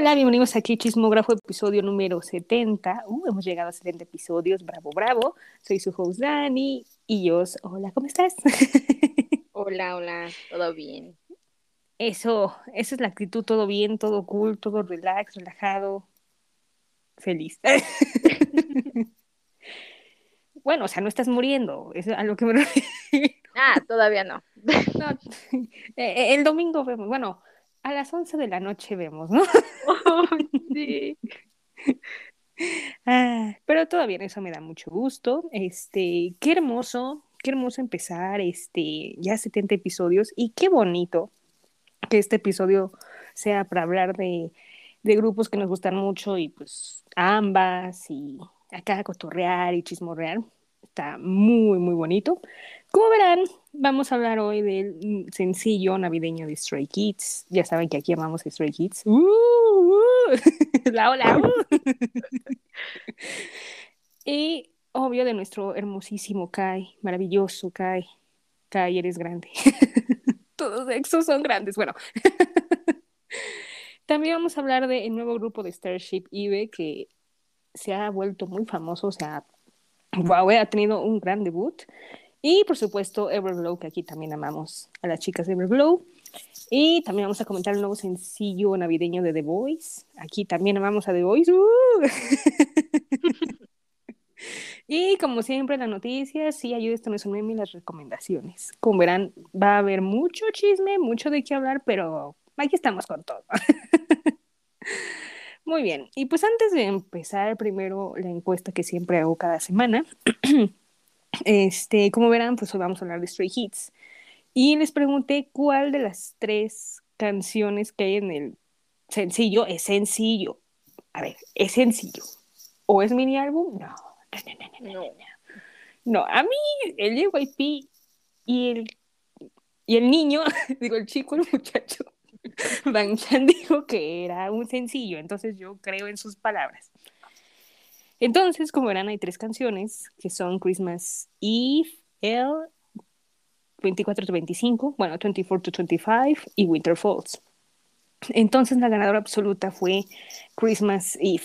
Hola, bienvenidos aquí Chismógrafo, episodio número 70. Uh, hemos llegado a 70 episodios, bravo, bravo. Soy su host Dani y yo, hola, ¿cómo estás? hola, hola, todo bien. Eso, esa es la actitud, todo bien, todo cool, todo relax, relajado, feliz. bueno, o sea, no estás muriendo, es a lo que me refiero. Ah, todavía no. no. Eh, el domingo bueno, a las 11 de la noche vemos, ¿no? sí. Ah, pero bien, eso me da mucho gusto. Este, qué hermoso, qué hermoso empezar, este, ya 70 episodios y qué bonito que este episodio sea para hablar de, de grupos que nos gustan mucho y pues ambas y acá cotorrear y chismorrear. Está muy, muy bonito. Como verán, vamos a hablar hoy del sencillo navideño de Stray Kids. Ya saben que aquí amamos a Stray Kids. ¡Uh! uh la hola. Uh. y obvio de nuestro hermosísimo Kai, maravilloso Kai. Kai, eres grande. Todos esos son grandes. Bueno. También vamos a hablar del nuevo grupo de Starship Eve que se ha vuelto muy famoso, o sea, wow, ha tenido un gran debut. Y por supuesto, Everglow, que aquí también amamos a las chicas de Everglow. Y también vamos a comentar el nuevo sencillo navideño de The Voice. Aquí también amamos a The Voice. ¡Uh! y como siempre, la noticia, sí, ayuda esto no es un meme y las recomendaciones. Como verán, va a haber mucho chisme, mucho de qué hablar, pero aquí estamos con todo. Muy bien, y pues antes de empezar, primero la encuesta que siempre hago cada semana. Este, como verán, pues hoy vamos a hablar de Stray Hits. Y les pregunté cuál de las tres canciones que hay en el sencillo es sencillo. A ver, ¿es sencillo? ¿O es mini álbum? No. No, no, no, no. no. a mí el JYP y el, y el niño, digo el chico, el muchacho, Bang Chan dijo que era un sencillo, entonces yo creo en sus palabras. Entonces, como verán, hay tres canciones que son Christmas Eve, El 24 to 25, bueno, 24 to 25 y Winter Falls. Entonces, la ganadora absoluta fue Christmas Eve.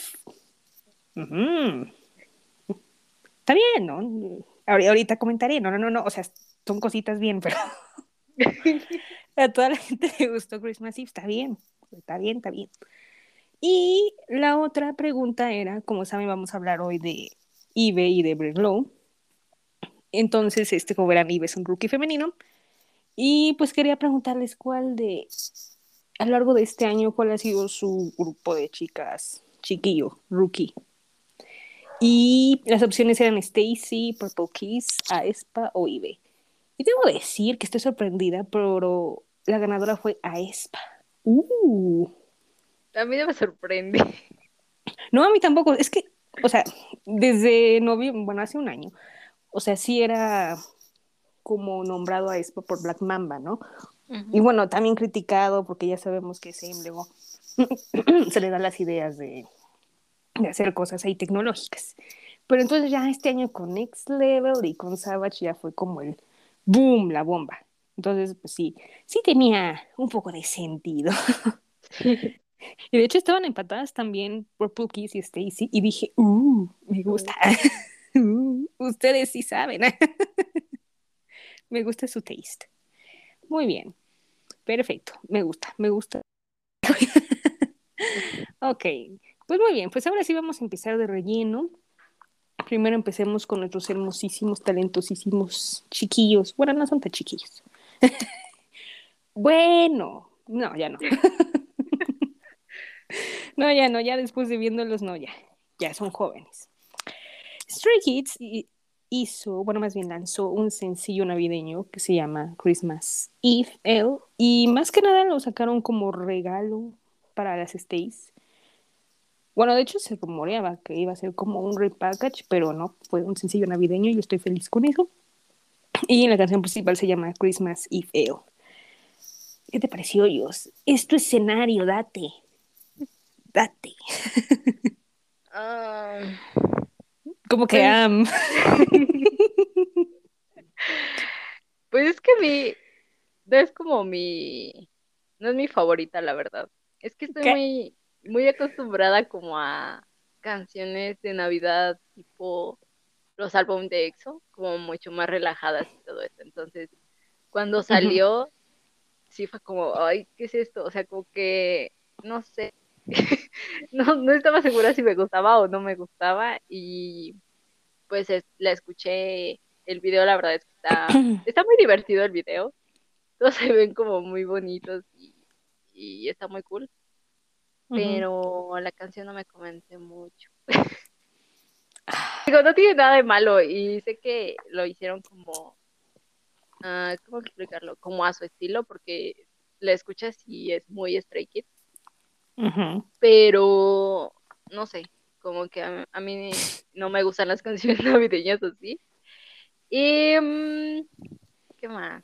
Está bien, ¿no? Ahorita comentaré, no, no, no, no, o sea, son cositas bien, pero a toda la gente le gustó Christmas Eve, está bien, está bien, está bien. Y la otra pregunta era, como saben, vamos a hablar hoy de Ibe y de Breglow. Entonces, este, como verán, Ibe es un rookie femenino. Y pues quería preguntarles cuál de, a lo largo de este año, cuál ha sido su grupo de chicas, chiquillo, rookie. Y las opciones eran Stacy, Purple Kiss, Aespa o Ibe. Y debo decir que estoy sorprendida, pero la ganadora fue Aespa. Uh. A mí no me sorprende. No, a mí tampoco. Es que, o sea, desde noviembre, bueno, hace un año, o sea, sí era como nombrado a Expo por Black Mamba, ¿no? Y bueno, también criticado porque ya sabemos que ese luego se le dan las ideas de, de hacer cosas ahí tecnológicas. Pero entonces ya este año con Next Level y con Savage ya fue como el boom, la bomba. Entonces, pues sí, sí tenía un poco de sentido. Y de hecho estaban empatadas también por Kiss y Stacy. Y dije, uh, me gusta. Uh, ustedes sí saben. me gusta su taste. Muy bien. Perfecto. Me gusta, me gusta. ok. Pues muy bien. Pues ahora sí vamos a empezar de relleno. Primero empecemos con nuestros hermosísimos, talentosísimos chiquillos. Bueno, no son tan chiquillos. bueno, no, ya no. No, ya no, ya después de viéndolos, no, ya, ya son jóvenes. Stray Kids hizo, bueno, más bien lanzó un sencillo navideño que se llama Christmas Eve L, y más que nada lo sacaron como regalo para las Stays. Bueno, de hecho se rumoreaba que iba a ser como un repackage, pero no, fue un sencillo navideño y yo estoy feliz con eso. Y la canción principal se llama Christmas Eve L. ¿Qué te pareció, Dios? Es tu escenario, date date. Ah. Como que am. pues es que mi. No es como mi. No es mi favorita, la verdad. Es que estoy muy. muy acostumbrada como a canciones de Navidad tipo los álbumes de EXO, como mucho más relajadas y todo eso. Entonces, cuando salió, sí fue como, ay, ¿qué es esto? O sea, como que, no sé, no, no estaba segura si me gustaba o no me gustaba y pues la escuché, el video la verdad es que está, está muy divertido el video, todos se ven como muy bonitos y, está muy cool, pero la canción no me convence mucho. Digo, no tiene nada de malo y sé que lo hicieron como, uh, ¿cómo explicarlo? Como a su estilo porque la escuchas y es muy Stray Kids. Pero, no sé, como que a, mí no me gustan las canciones navideñas así. Y, mm, ¿qué más?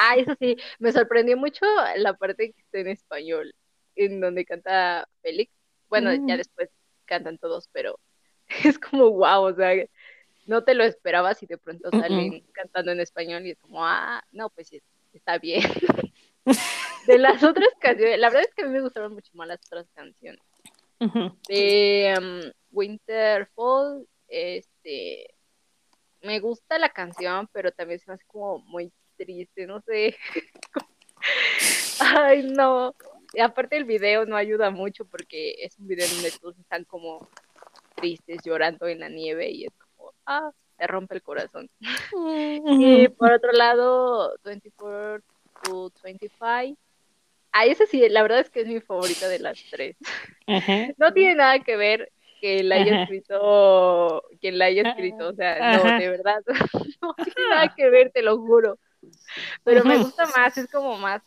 Ah, eso sí, me sorprendió mucho la parte que está en español, en donde canta Félix. Bueno, ya mm. después cantan todos, pero es como wow, o sea, no te lo esperabas y de pronto salen cantando en español y es como, ah, no, pues está bien. de las otras canciones, la verdad es que a mí me gustaron mucho más las otras canciones. De um, Winterfall, este, me gusta la canción, pero también se me hace como muy triste, no sé. Ay, no. Y aparte el video no ayuda mucho porque es un video donde todos están como tristes, llorando en la nieve y es como, ah, te rompe el corazón. y por otro lado, 24 to 25. Ah, esa sí, la verdad es que es mi favorita de las tres. No tiene nada que ver que la haya escrito, quien la haya escrito, o sea, no, de verdad, no tiene nada que ver, te lo juro. Pero me gusta más, es como más,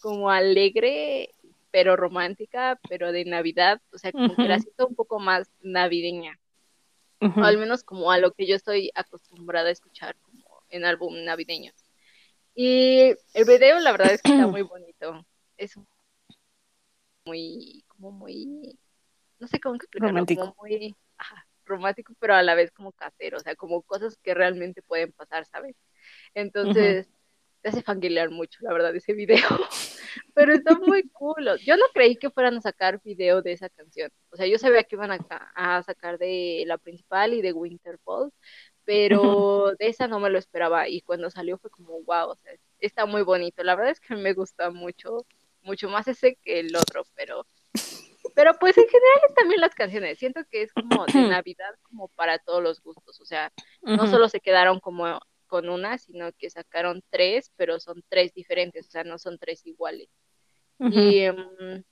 como alegre pero romántica, pero de Navidad, o sea, como que la siento un poco más navideña, o al menos como a lo que yo estoy acostumbrada a escuchar como en álbum navideño. Y el video, la verdad es que está muy bonito, es muy, como muy, no sé cómo explicarlo, romántico. como muy romántico, pero a la vez como casero, o sea, como cosas que realmente pueden pasar, ¿sabes? Entonces, te hace fangirlear mucho, la verdad, ese video. Pero está muy cool. Yo no creí que fueran a sacar video de esa canción. O sea, yo sabía que iban a, a sacar de la principal y de Winterfall, pero de esa no me lo esperaba. Y cuando salió fue como, wow, o sea, está muy bonito. La verdad es que me gusta mucho, mucho más ese que el otro, pero pero pues en general también las canciones, siento que es como de Navidad como para todos los gustos, o sea, no solo se quedaron como con una, sino que sacaron tres, pero son tres diferentes, o sea, no son tres iguales. y, em,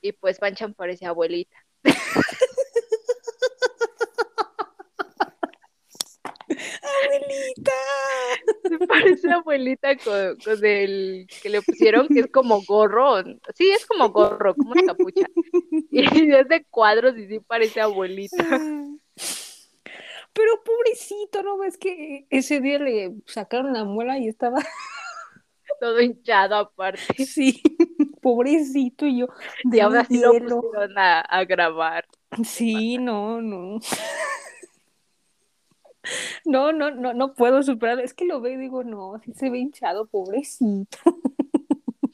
y pues Banchan parece abuelita. abuelita. Se parece abuelita con, con, el que le pusieron, que es como gorro. Sí, es como gorro, como una capucha. Y es de cuadros y sí parece abuelita. Pero pobrecito, ¿no ves que ese día le sacaron la muela y estaba todo hinchado aparte? Sí, pobrecito y yo. De y ahora sí lo pusieron a, grabar. Sí, no, no. No, no, no, no puedo superar. Es que lo veo y digo, no, sí se ve hinchado, pobrecito.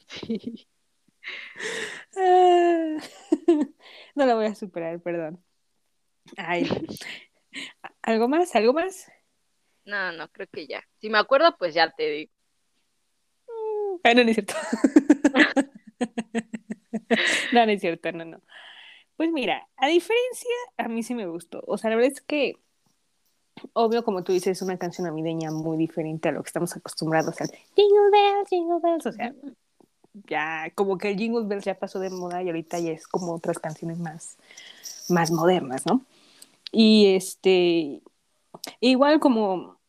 Sí. Ah. no lo voy a superar, perdón. Ay, ¿Algo más? ¿Algo más? No, no, creo que ya. Si me acuerdo, pues ya te digo. Ah, no, no es cierto. no, no es cierto, no, no. Pues mira, a diferencia, a mí sí me gustó. O sea, la verdad es que, obvio, como tú dices, es una canción navideña muy diferente a lo que estamos acostumbrados al Jingle Bells, Jingle Bells. O sea, ya como que el Jingle Bells ya pasó de moda y ahorita ya es como otras canciones más, más modernas, ¿no? Y este, igual como,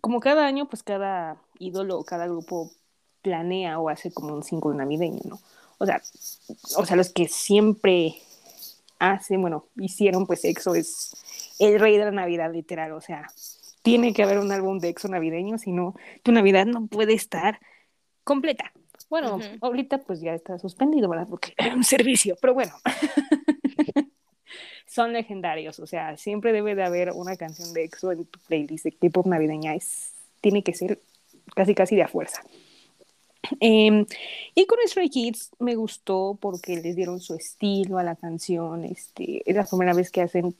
como cada año, pues cada ídolo, cada grupo planea o hace como un single navideño, ¿no? O sea, o sea, los que siempre hacen, bueno, hicieron, pues EXO es el rey de la Navidad, literal, o sea, tiene que haber un álbum de EXO navideño, si no, tu Navidad no puede estar completa. Bueno, ahorita pues ya está suspendido, ¿verdad? Porque es un servicio, pero bueno. son legendarios, o sea, siempre debe de haber una canción de EXO en tu playlist de K-pop navideña, es, tiene que ser casi casi de a fuerza. Em, y con Stray Kids me gustó porque les dieron su estilo a la canción. Este, es la primera vez que hacen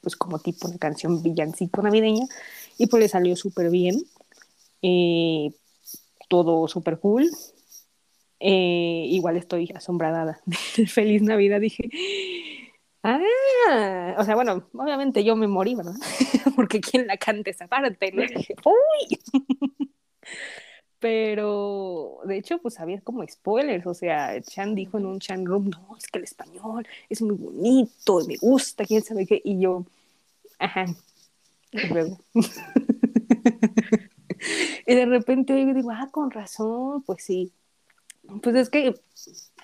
pues como tipo una canción villancico navideña y pues le salió súper bien. Eh, todo súper cool. Eh, igual estoy asombrada. Feliz Navidad, dije. Ah, o sea, bueno, obviamente yo me morí, ¿verdad? Porque quién la canta esa parte, ¿no? Dije, ¡Uy! Pero de hecho, pues había como spoilers, o sea, Chan dijo en un Chan Room, no, es que el español es muy bonito, me gusta, quién sabe qué, y yo, ajá, y luego. y de repente digo, ah, con razón, pues sí. Pues es que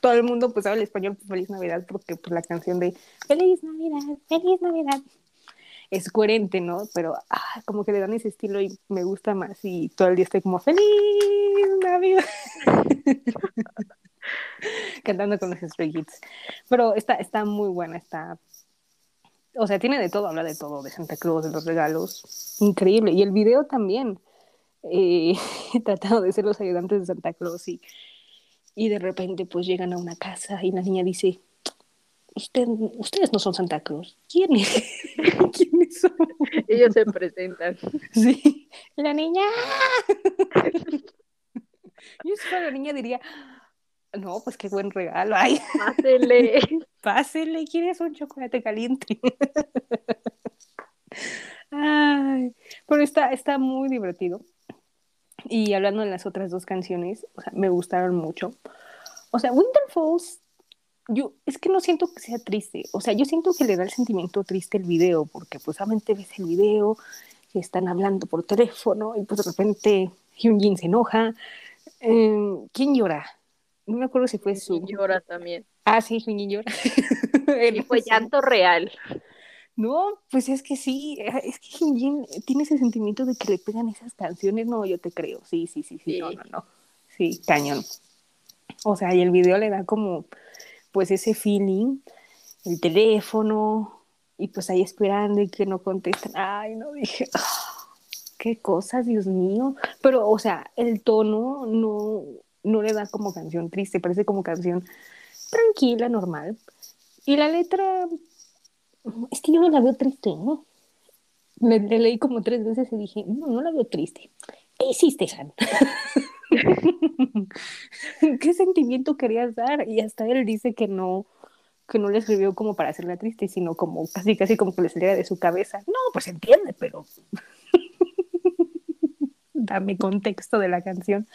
todo el mundo pues habla español, pues, feliz Navidad, porque pues la canción de Feliz Navidad, Feliz Navidad es coherente, ¿no? Pero ah, como que le dan ese estilo y me gusta más y todo el día estoy como feliz Navidad. Cantando con los Stray Kids. Pero está, está muy buena, está... O sea, tiene de todo, habla de todo, de Santa Cruz, de los regalos. Increíble. Y el video también. Eh, he tratado de ser los ayudantes de Santa Claus y, y de repente pues llegan a una casa y la niña dice, Usted, ustedes no son Santa Cruz. ¿Quiénes? ¿Quiénes son? Ellos se presentan. Sí. La niña. Yo si fuera la niña diría, no, pues qué buen regalo. Ay. Pásele. Pásele, ¿quieres un chocolate caliente? Ay, pero está, está muy divertido. Y hablando de las otras dos canciones, o sea, me gustaron mucho. O sea, Winter Falls yo es que no siento que sea triste, o sea, yo siento que le da el sentimiento triste el video, porque pues solamente ves el video y están hablando por teléfono y pues de repente Hyunjin se enoja. Em, ¿Quién llora? No me acuerdo si fue su... llora también. Ah, sí, Hyunjin llora. y fue llanto real. No, pues es que sí, es que Hyunjin tiene ese sentimiento de que le pegan esas canciones, no, yo te creo, sí, sí, sí, sí, sí. no, no, no, sí, cañón. O sea, y el video le da como pues ese feeling, el teléfono, y pues ahí esperando y que no contestan. Ay, no dije, ah, qué cosas, Dios mío. Pero, o sea, el tono no, no le da como canción triste, parece como canción tranquila, normal. Y la letra, es que yo no la veo triste, ¿no? Me, leí como tres veces y dije, no, no la veo triste. ¿Qué hiciste, San? ¿Qué sentimiento querías dar? Y hasta él dice que no, que no le escribió como para hacerla triste, sino como casi casi como que le saliera de su cabeza. No, pues entiende, pero dame contexto de la canción.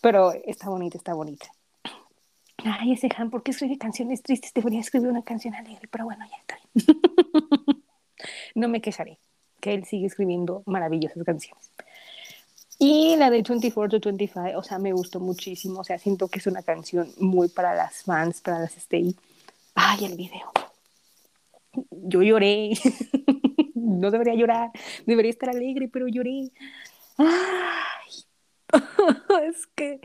Pero está bonita, está bonita. Ay, ese Han, ¿por qué escribe canciones tristes? Debería escribir una canción alegre, pero bueno, ya está bien. no me quejaré, que él sigue escribiendo maravillosas canciones. Y la de 24 to 25, o sea, me gustó muchísimo. O sea, siento que es una canción muy para las fans, para las stay. Ay, el video. Yo lloré. no debería llorar. Debería estar alegre, pero lloré. Ay. es que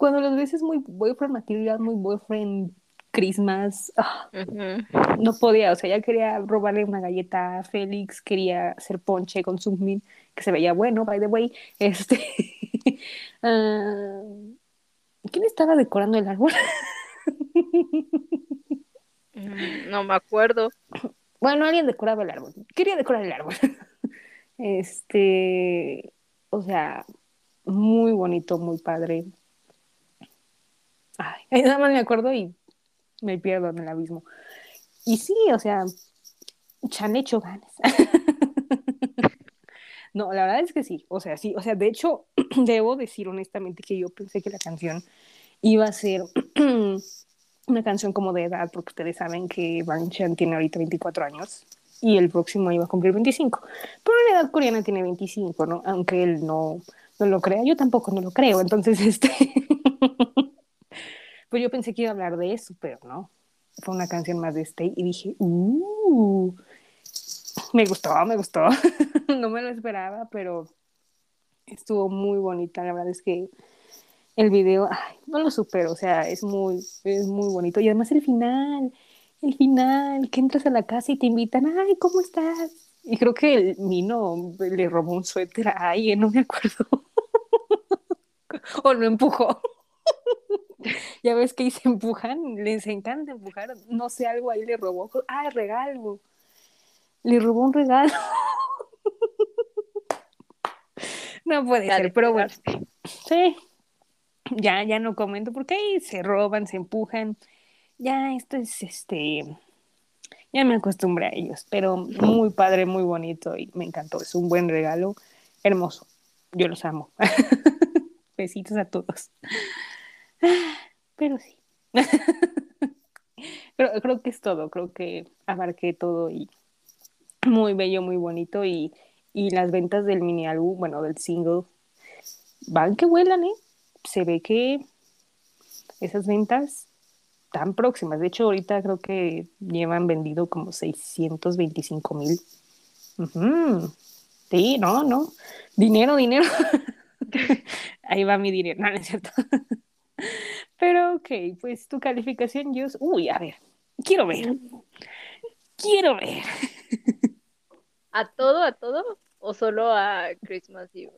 cuando los ves es muy boyfriend material, muy boyfriend Christmas. Ah, no podía, o sea, ya quería robarle una galleta a Félix, quería hacer ponche con Submin, que se veía bueno, by the way. Este, ah, ¿Quién estaba decorando el árbol? Mm, no me acuerdo. Bueno, alguien decoraba el árbol. Quería decorar el árbol. Este, o sea, muy bonito, muy padre. Ay, nada más me acuerdo y me pierdo en el abismo. Y sí, o sea, se han hecho ganas. no, la verdad es que sí, o sea, sí, o sea, de hecho, debo decir honestamente que yo pensé que la canción iba a ser una canción como de edad, porque ustedes saben que Bang Chan tiene ahorita 24 años y el próximo iba a cumplir 25. Pero en edad coreana tiene 25, ¿no? Aunque él no, no lo crea, yo tampoco no lo creo. Entonces, este, pues yo pensé que iba a hablar de eso, pero no. Fue una canción más de Stay y dije, uh, me gustó, me gustó. no me lo esperaba, pero estuvo muy bonita. La verdad es que el video, ay, no lo supero, o sea, es muy, es muy bonito. Y además el final, el final, que entras a la casa y te invitan, ay, ¿cómo estás? Y creo que el Mino le robó un suéter a alguien, no me acuerdo. o lo empujó. ya ves que ahí se empujan, les encanta empujar, no sé, algo ahí le robó. Ah, regalo. Le robó un regalo. no puede ser, pero bueno. Sí. Ya, ya no comento porque ahí se roban, se empujan. Ya, esto es este. Ya me acostumbré a ellos, pero muy padre, muy bonito y me encantó. Es un buen regalo, hermoso. Yo los amo. Besitos a todos. Pero sí. creo, creo que es todo, creo que abarqué todo y muy bello, muy bonito y, y las ventas del mini álbum, bueno, del single, van que vuelan, ¿eh? Se ve que esas ventas tan próximas. De hecho, ahorita creo que llevan vendido como 625 mil. Sí, no, no. Dinero, dinero. Ahí va mi dinero, no, no es cierto. Pero ok, pues tu calificación, yo. Uy, a ver, quiero ver. Quiero ver. ¿A todo, a todo? ¿O solo a Christmas Eve?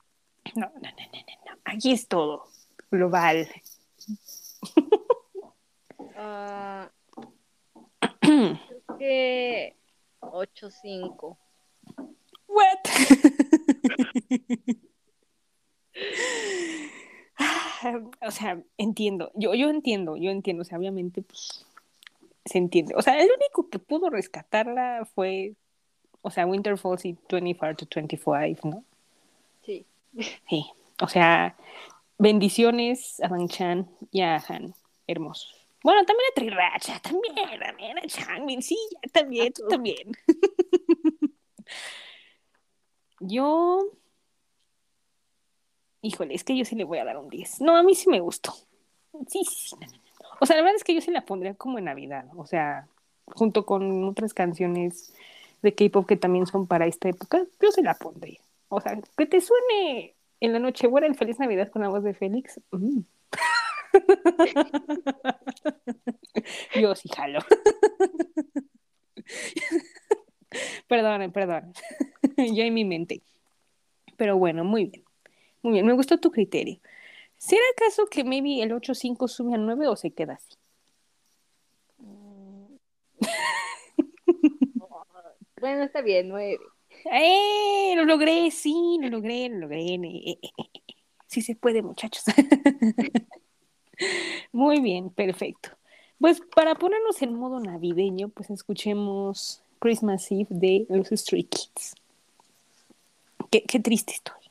No, no, no, no, no. Aquí es todo. Global. Uh, creo que 8-5. What? o sea, entiendo, yo, yo entiendo, yo entiendo, o sea, obviamente, pues, se entiende. O sea, el único que pudo rescatarla fue, o sea, Winter Falls y 24 to 25, ¿no? Sí. Sí, o sea, bendiciones a Van Chan y a Han, hermosos. Bueno, también a Triracha, también, también a Changmin, sí, también, tú también. yo Híjole, es que yo sí le voy a dar un 10. No, a mí sí me gustó. Sí, sí. O sea, la verdad es que yo sí la pondría como en Navidad. O sea, junto con otras canciones de K-pop que también son para esta época, yo se la pondría. O sea, que te suene en la noche buena el Feliz Navidad con la voz de Félix. Mm. yo sí jalo. perdón, perdón. yo en mi mente. Pero bueno, muy bien. Muy bien, me gustó tu criterio. ¿Será acaso que maybe el 8.5 sube a 9 o se queda así? bueno, está bien, 9. ¡Eh! Lo logré, sí, lo logré, lo logré. Eh, eh, eh, sí se puede, muchachos. Muy bien, perfecto. Pues para ponernos en modo navideño, pues escuchemos Christmas Eve de los Stray Kids. Qué, qué triste estoy.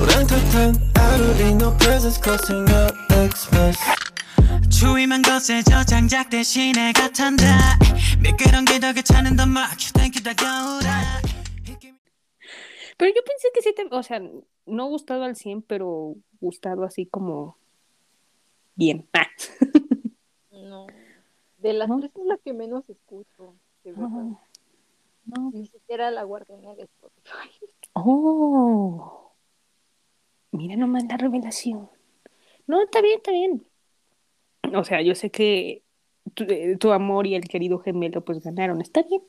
우렁탔던 하루리 no presents costing up Xmas 추위만 거세져 장작 대신에 같은다 미끄러운 게 더 괜찮은 더 much Thank you 다가오라 Pero yo pensé que sí te, o sea, no gustado al 100, pero gustado así como bien. no. De las ¿No? tres es la que menos escucho, de verdad. No. no. Ni siquiera la guardiana de Spotify. Oh. Mira nomás la revelación. No, está bien, está bien. O sea, yo sé que tu, eh, tu amor y el querido gemelo pues ganaron. Está bien.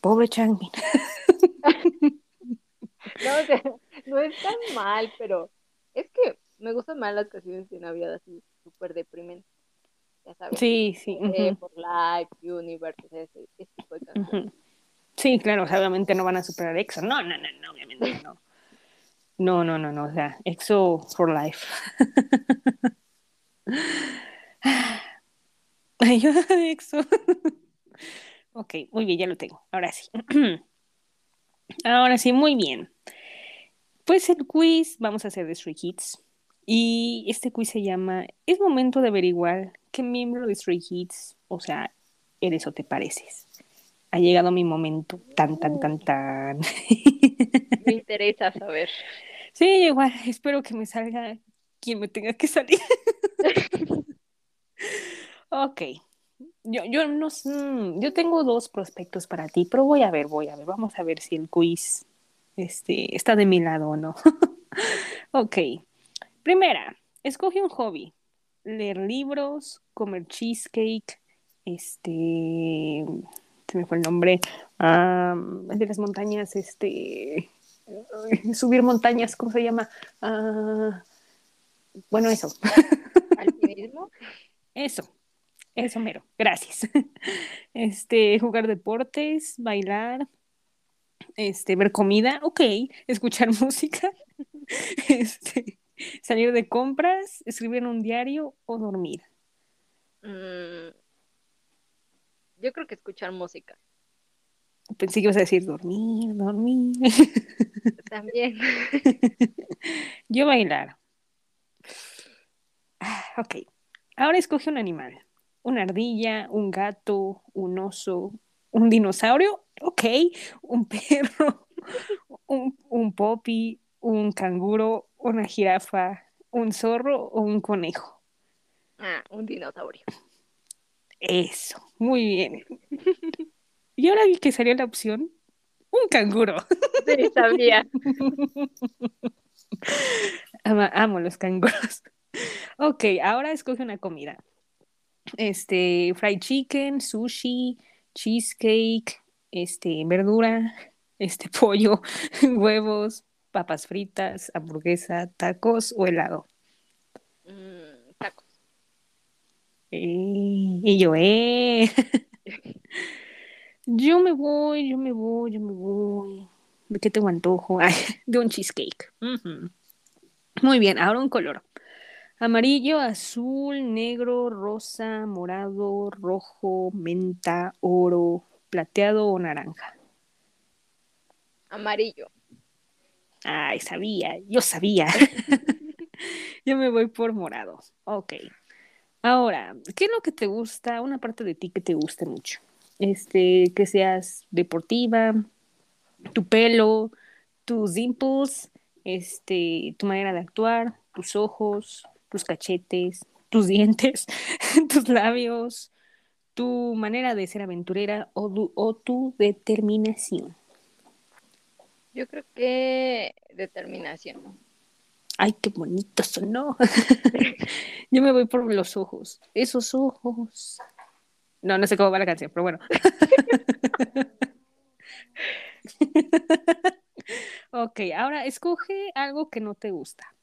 Pobre Changmin. no, o sea, no es tan mal, pero es que me gustan más las canciones de Navidad así súper deprimentes. Ya sabes. Sí, sí. Uh -huh. For Life, Universe, ese, ese tipo de canciones. Uh -huh. Sí, claro, o sea, obviamente no van a superar EXO. No, no, no, no, obviamente no. No, no, no, no, o sea, EXO for life. Ay, EXO. ok, muy bien, ya lo tengo. Ahora sí. Ahora sí, muy bien. Pues el quiz vamos a hacer de Stray Kids. Y este quiz se llama Es momento de averiguar qué miembro de Stray Kids, o sea, eres o te pareces. Ha llegado mi momento. Tan, tan, tan, tan. Me interesa saber. Sí, igual, espero que me salga quien me tenga que salir. ok. yo, yo no mm, yo tengo dos prospectos para ti, pero voy a ver, voy a ver, vamos a ver si el quiz este, está de mi lado o no. ok. Primera, escoge un hobby. Leer libros, comer cheesecake, este, se me fue el nombre, de las montañas, este, subir montañas, ¿cómo se llama? Ah, bueno, eso. ¿Alpinismo? Eso, eso mero, gracias. Este, jugar deportes, bailar, este, ver comida, ok, escuchar música, este, salir de compras, escribir en un diario o dormir. Mm, yo creo que escuchar música. Pensé que ibas a decir dormir, dormir. También. Yo bailar. Ah, ok. Ahora escoge un animal. Una ardilla, un gato, un oso, un dinosaurio, ok. Un perro, un, un popi, un canguro, una jirafa, un zorro o un conejo. Ah, un dinosaurio. Eso, muy bien. Y ahora vi que salió la opción, un canguro. Sí, sabía. amo los canguros. Ok, ahora escoge una comida. Este, fried chicken, sushi, cheesecake, este, verdura, este, pollo, huevos, papas fritas, hamburguesa, tacos o helado. Mm, y yo, eh. yo me voy, yo me voy, yo me voy. ¿De qué tengo antojo? de un cheesecake. Muy bien, ahora un color. Amarillo, azul, negro, rosa, morado, rojo, menta, oro, plateado o naranja. Amarillo. Ay, sabía, yo sabía. yo me voy por morado. Ok. Ahora, ¿qué es lo que te gusta? Una parte de ti que te guste mucho. Este, que seas deportiva, tu pelo, tus impulsos, este, tu manera de actuar, tus ojos, tus cachetes, tus dientes, tus labios, tu manera de ser aventurera o, o tu determinación. Yo creo que determinación. Ay, qué bonito sonó. Yo me voy por los ojos. Esos ojos. No, no sé cómo va la canción, pero bueno. ok, ahora escoge algo que no te gusta.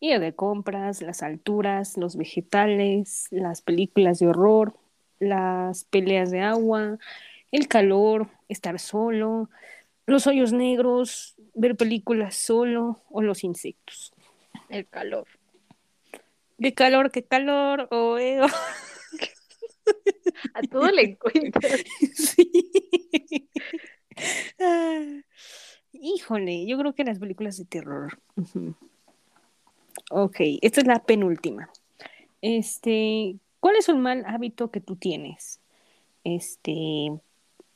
Ir de compras, las alturas, los vegetales, las películas de horror, las peleas de agua, el calor, estar solo, los hoyos negros, ver películas solo o los insectos. El calor. ¿Qué calor, qué calor? Oh, A todo le encuentras. Sí. Ah, híjole, yo creo que las películas de terror. Ok, esta es la penúltima. Este, ¿cuál es un mal hábito que tú tienes? Este,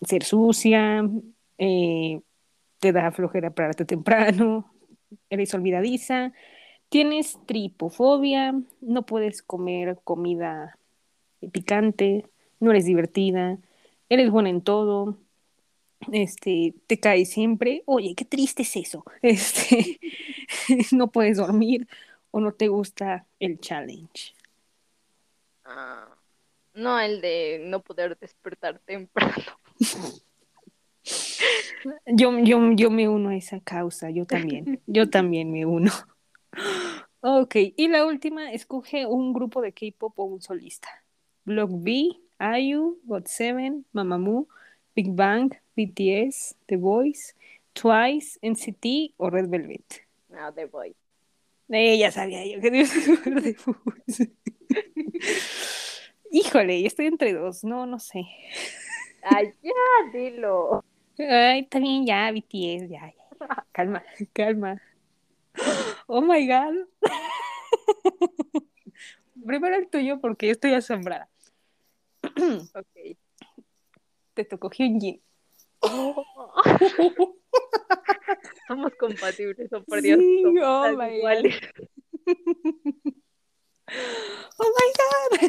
ser sucia, eh, te da flojera pararte temprano, eres olvidadiza, tienes tripofobia, no puedes comer comida picante, no eres divertida, eres buena en todo, este, te caes siempre, oye, qué triste es eso, este, no puedes dormir o no te gusta el challenge. Ah, no, el de no poder despertar temprano. Yo, yo, yo me uno a esa causa, yo también, yo también me uno. Ok, y la última, escoge un grupo de K-pop o un solista. Block B, IU, GOT7, Mamamoo, Big Bang, BTS, The Voice, Twice, NCT o Red Velvet. No, The Voice. Eh, ya sabía yo que Dios The Voice. Híjole, estoy entre dos, no, no sé. Ay, ya, dilo. Ay, también ya, BTS, ya, ya. Calma, calma. Oh my god. Primero el tuyo porque estoy asombrada. ok. Te tocó Hyunjin. Oh. Somos compatibles, oh por Dios. Sí, oh my iguales. Oh my god.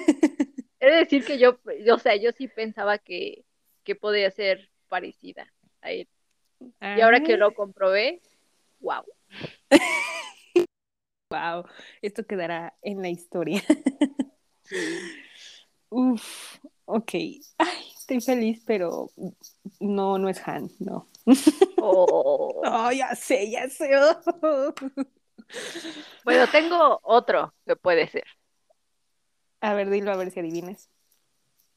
De decir que yo, o sea, yo sí pensaba que, que podía ser parecida Y ahora que lo comprobé, wow. wow, esto quedará en la historia. Uf, ok. Ay, estoy feliz, pero no, no es Han, no. Oh, oh ya sé, ya sé. Bueno, tengo otro que puede ser. A ver, dilo a ver si adivines.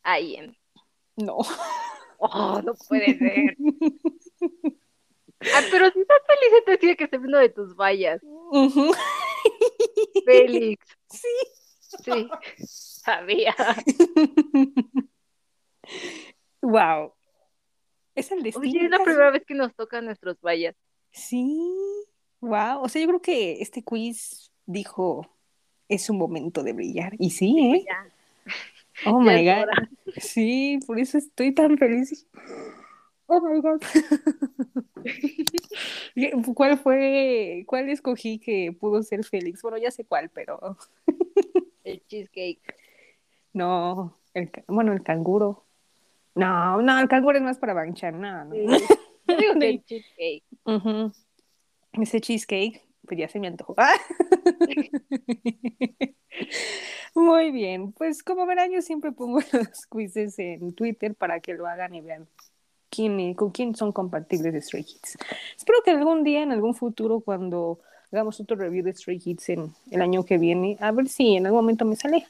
Ayen. No. Oh, no puede ser. Ah, pero si estás feliz, te decía que estoy viendo de tus vallas. Félix. Sí. Sí, sabía. Wow. Es el destino. Oye, es la primera vez que nos tocan nuestros vallas. Sí. Wow. O sea, yo creo que este quiz dijo, es un momento de brillar. Y sí, ¿eh? Oh my God. Sí, por eso estoy tan feliz. Oh my God. ¿Cuál fue, cuál escogí que pudo ser Félix? Bueno, ya sé cuál, pero. El cheesecake. No, el, bueno, el canguro. No, no, el canguro es más para banchar, no, no. Que el cheesecake. Ese cheesecake, pues ya se me antojó. Muy bien, pues como verán, yo siempre pongo los quizzes en Twitter para que lo hagan y vean quién, con quién son compatibles de Stray Kids. Espero que algún día, en algún futuro, cuando hagamos otro review de Stray Kids en el año que viene, a ver si en algún momento me sale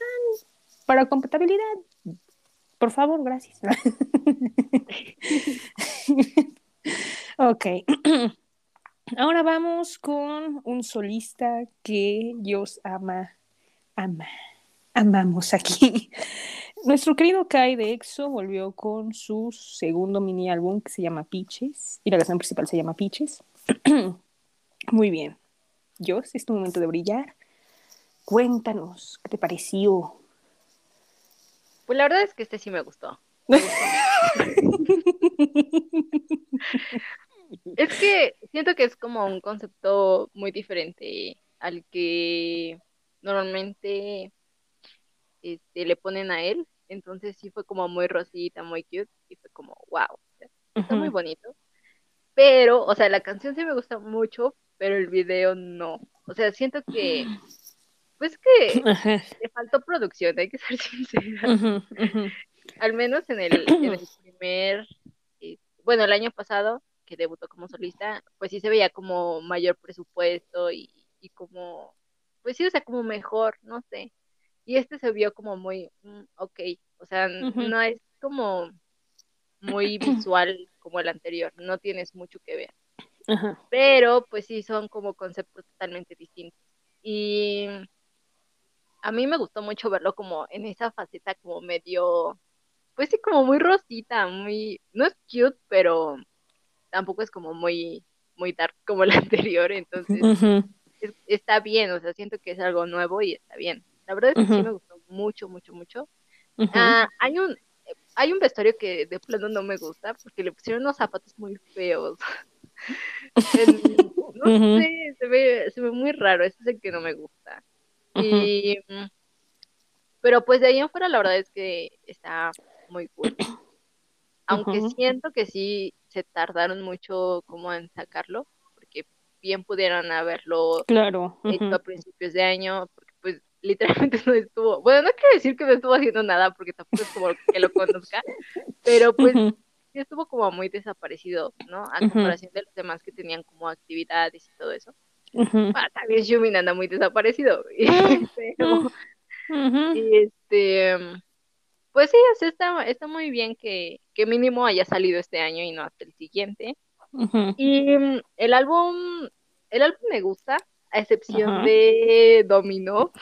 para compatibilidad. Por favor, gracias. ok. Ahora vamos con un solista que Dios ama, ama amamos aquí. Nuestro querido Kai de EXO volvió con su segundo mini álbum que se llama Peaches y la canción principal se llama Peaches. Muy bien. Jos, es tu momento de brillar. Cuéntanos, ¿qué te pareció? Pues la verdad es que este sí me gustó. es que siento que es como un concepto muy diferente al que normalmente este, le ponen a él. Entonces sí fue como muy rosita, muy cute. Y fue como, wow, está muy bonito. Pero, o sea, la canción sí me gusta mucho, pero el video no. O sea, siento que, pues que le faltó producción, hay que ser sincera. Al menos en el, en el primer, eh, bueno, el año pasado, que debutó como solista, pues sí se veía como mayor presupuesto y, y como, pues sí, o sea, como mejor, no sé. Y este se vio como muy, mm, ok, o sea, no es como muy visual como el anterior, no tienes mucho que ver. Pero pues sí son como conceptos totalmente distintos. Y a mí me gustó mucho verlo como en esa faceta como medio, pues sí, como muy rosita, muy, no es cute, pero tampoco es como muy, muy dark como el anterior, entonces está bien, o sea, siento que es algo nuevo y está bien. La verdad es que sí me gustó mucho, mucho, mucho. Ah, hay un hay un vestuario que de plano no me gusta porque le pusieron unos zapatos muy feos. no sé, se ve, se ve muy raro, ese es el que no me gusta. Y, pero pues de ahí en fuera la verdad es que está muy cool. Aunque siento que sí se tardaron mucho como en sacarlo, porque bien pudieran haberlo claro. hecho a principios de año, literalmente no estuvo, bueno, no quiero decir que no estuvo haciendo nada porque tampoco es como que lo conozca, pero pues sí estuvo como muy desaparecido, ¿no? A comparación de los demás que tenían como actividades y todo eso. Ah, también Shumin anda muy desaparecido. y este, pues sí, está, está muy bien que, que mínimo haya salido este año y no hasta el siguiente. Y mm, el álbum, el álbum me gusta, a excepción de Dominó.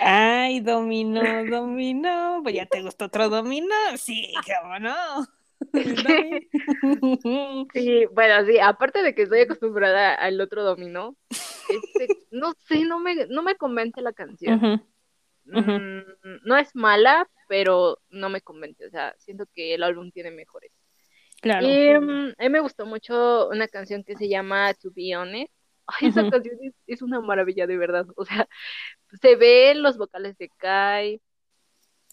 Ay, Dominó, Dominó. Pues ya te gustó otro Dominó. Sí, cómo no. Sí, bueno, sí, aparte de que estoy acostumbrada al otro dominó, este, no sé, no me, no me convence la canción. Mm, no es mala, pero no me convence, o sea, siento que el álbum tiene mejores. Claro. Y mm, a mí me gustó mucho una canción que se llama To Be Honest, Ay, esa canción es, una maravilla de verdad. O sea, se ven los vocales de Kai.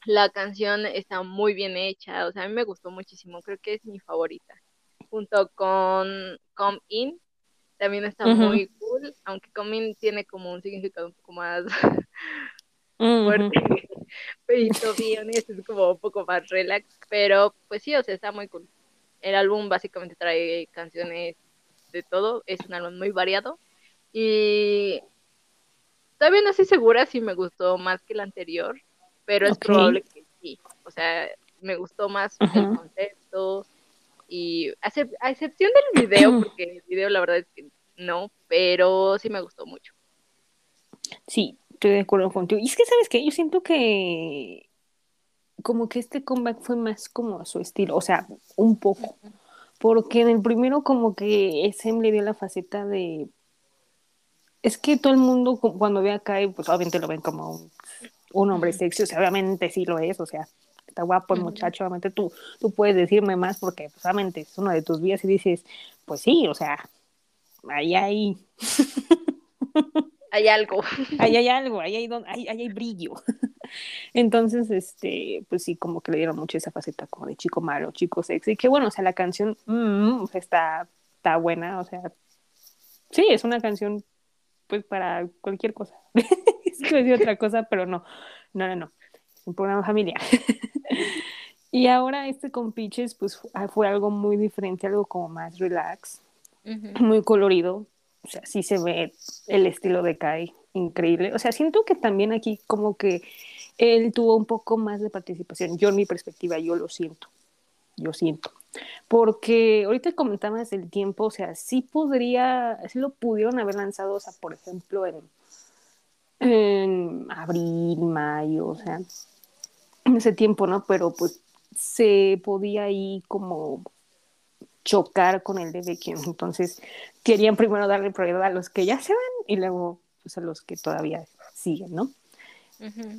La canción está muy bien hecha, o sea, a mí me gustó muchísimo, creo que es mi favorita. Junto con Come In, también está muy cool, aunque Come In tiene como un significado un poco más fuerte. Pero bien, es como un poco más relax, pero pues sí, o sea, está muy cool. El álbum básicamente trae canciones de todo, es un álbum muy variado y todavía no estoy segura si me gustó más que el anterior, pero es probable que sí. O sea, me gustó más el concepto y a, excepción del video, porque el video la verdad es que no, pero sí me gustó mucho. Sí, estoy de acuerdo contigo. Y es que, ¿sabes qué? Yo siento que como que este comeback fue más como a su estilo, o sea, un poco. Porque en el primero como que SM le dio la faceta de... Es que todo el mundo cuando ve a Kai, pues obviamente lo ven como un un hombre sexy, o sea, obviamente sí lo es, o sea, está guapo el muchacho, obviamente tú, tú puedes decirme más porque pues, obviamente es uno de tus días y dices, pues sí, o sea, ahí hay... hay algo. Ahí hay algo, ahí hay, ahí, hay brillo. Entonces, este, pues sí, como que le dieron mucho esa faceta como de chico malo, chico sexy, que bueno, o sea, la canción mm, está, está buena, o sea, sí, es una canción pues para cualquier cosa. es que decir otra cosa, pero no, no, no, no. Es un programa familiar. y ahora este con Peaches, pues ah, fue algo muy diferente, algo como más relax, muy colorido. O sea, sí se ve el estilo de Kai, increíble. O sea, siento que también aquí como que él tuvo un poco más de participación. Yo en mi perspectiva, yo lo siento. Yo siento. Porque ahorita comentabas el tiempo, o sea, sí podría, sí lo pudieron haber lanzado, o sea, por ejemplo, en, en abril, mayo, o sea, en ese tiempo, ¿no? Pero pues se podía ahí como chocar con el de Becky. Entonces querían primero darle prioridad a los que ya se van y luego pues, a los que todavía siguen, ¿no?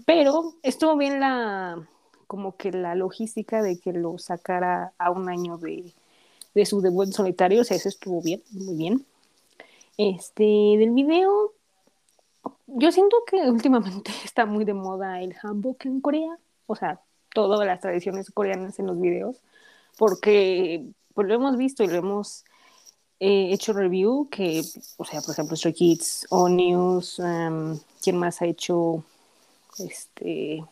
Pero estuvo bien la, como que la logística de que lo sacara a un año de, de su debut en solitario, o sea, eso estuvo bien, muy bien. Este, del video, yo siento que últimamente está muy de moda el hanbok en Corea, o sea, todas las tradiciones coreanas en los videos, porque pues lo hemos visto y lo hemos eh, hecho review, que, o sea, por ejemplo, Stray Kids, O News, um, ¿quién más ha hecho este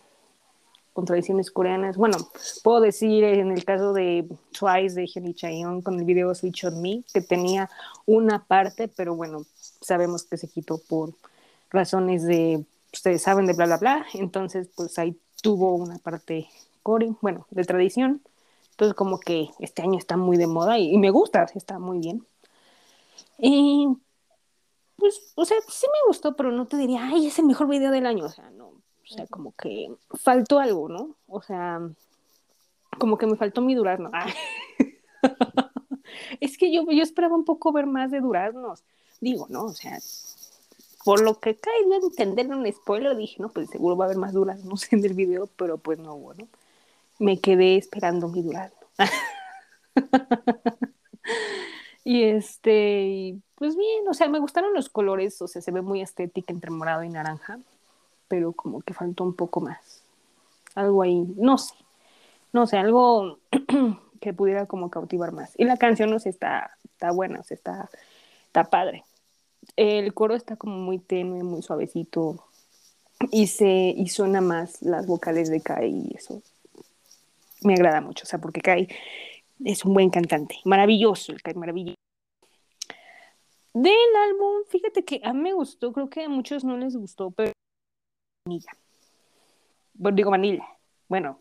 con tradiciones coreanas. Bueno, puedo decir en el caso de Twice de Hyun Chaeyoung con el video Switch on Me, que tenía una parte, pero bueno, sabemos que se quitó por razones de, ustedes saben, de bla, bla, bla. Entonces, pues ahí tuvo una parte core, bueno, de tradición. Entonces, como que este año está muy de moda y, y me gusta, está muy bien. Y pues, o sea, sí me gustó, pero no te diría, ay, es el mejor video del año. O sea, no, o sea, como que faltó algo, ¿no? O sea, como que me faltó mi durazno. es que yo, yo esperaba un poco ver más de duraznos. Digo, ¿no? O sea, por lo que cae no entender un spoiler, dije, no, pues seguro va a haber más duraznos en el video, pero pues no hubo, ¿no? Me quedé esperando mi durazno. y este, pues bien, o sea, me gustaron los colores, o sea, se ve muy estética entre morado y naranja pero como que faltó un poco más. Algo ahí, no sé, no sé, algo que pudiera como cautivar más. Y la canción, no sé, está, está buena, o sea, está, está padre. El coro está como muy tenue, muy suavecito y se y suena más las vocales de Kai y eso me agrada mucho, o sea, porque Kai es un buen cantante, maravilloso, el Kai maravilloso. Del álbum, fíjate que a mí me gustó, creo que a muchos no les gustó, pero vanilla. Bueno, digo vanilla. Bueno,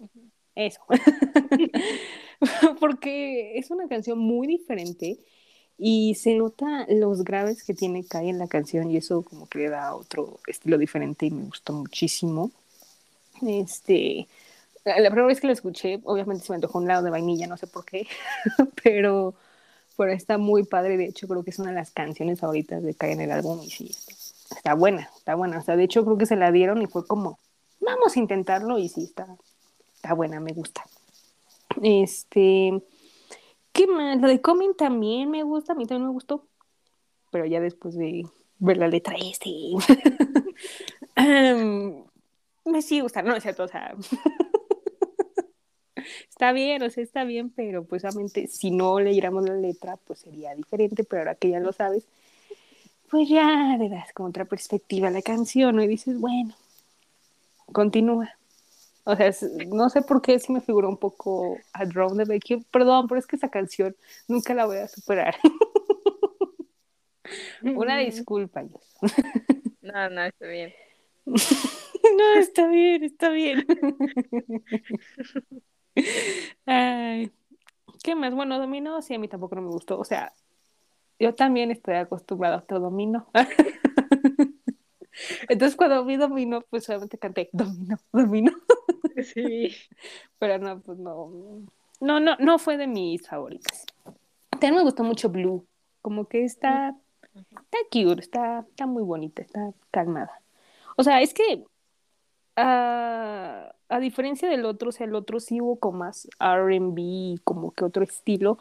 eso. Porque es una canción muy diferente y se nota los graves que tiene Kai en la canción y eso como que le da otro estilo diferente y me gustó muchísimo. Este, la primera vez que la escuché, obviamente se me antojó un lado de vainilla, no sé por qué, pero, pero está muy padre. De hecho, creo que es una de las canciones favoritas de Kai en el álbum y sí, está buena, está buena. O sea, de hecho creo que se la dieron y fue como, vamos a intentarlo y sí, está, está buena, me gusta. Este, ¿qué más? Lo de Coming también me gusta, a mí también me gustó, pero ya después de ver la letra este, me sigue gustando, no es cierto, o sea, está bien, o sea, está bien, pero pues obviamente si no leyéramos la letra, pues sería diferente, pero ahora que ya lo sabes, pues ya le das como otra perspectiva a la canción, ¿no? Y dices, bueno, continúa. O sea, no sé por qué sí me figuró un poco a Drone de Becky. Perdón, pero es que esa canción nunca la voy a superar. Una disculpa, No, no, está bien. no, está bien, está bien. Ay. ¿Qué más? Bueno, Domino sí a mí tampoco no me gustó. O sea, yo también estoy acostumbrada a otro Domino. Entonces cuando vi Domino, pues solamente canté Domino, Domino. Sí. Pero no, pues no. No, no, no fue de mis favoritas. También me gustó mucho Blue. Como que está, está cute, está, está muy bonita, está calmada. O sea, es que a, diferencia del otro, o sea, el otro sí hubo como más RB, como que otro estilo,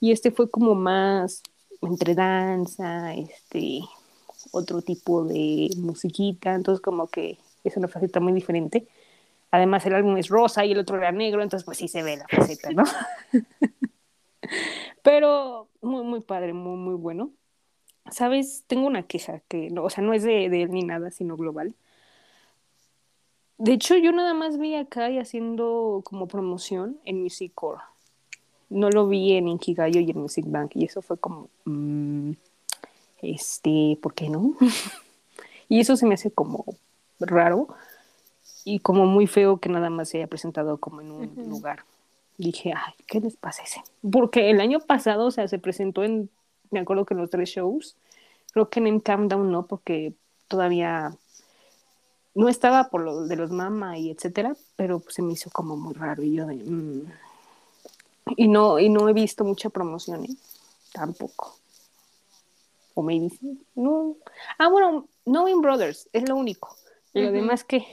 y este fue como más entre danza, este, otro tipo de musiquita, entonces como que es una faceta muy diferente. Además el álbum es rosa y el otro era negro, entonces pues sí se ve la faceta, ¿no? Pero muy, muy padre, muy, muy bueno. Sabes, tengo una queja que, no, o sea, no es de él ni nada, sino global. De hecho, yo nada más vi acá y haciendo como promoción en Music Core. No lo vi en Inkigayo y en Music Bank, y eso fue como, mmm, este, ¿por qué no? y eso se me hace como raro y como muy feo que nada más se haya presentado como en un lugar. Dije, ay, ¿qué les pasa ese? Porque el año pasado, o sea, se presentó en, me acuerdo que en los tres shows, creo que en Calm Down no, porque todavía no estaba por lo de los mama y etcétera, pero pues, se me hizo como muy raro y yo de, mm". y no y no he visto mucha promoción ¿eh? tampoco. O maybe no. Ah bueno Knowing Brothers es lo único. Y lo demás que,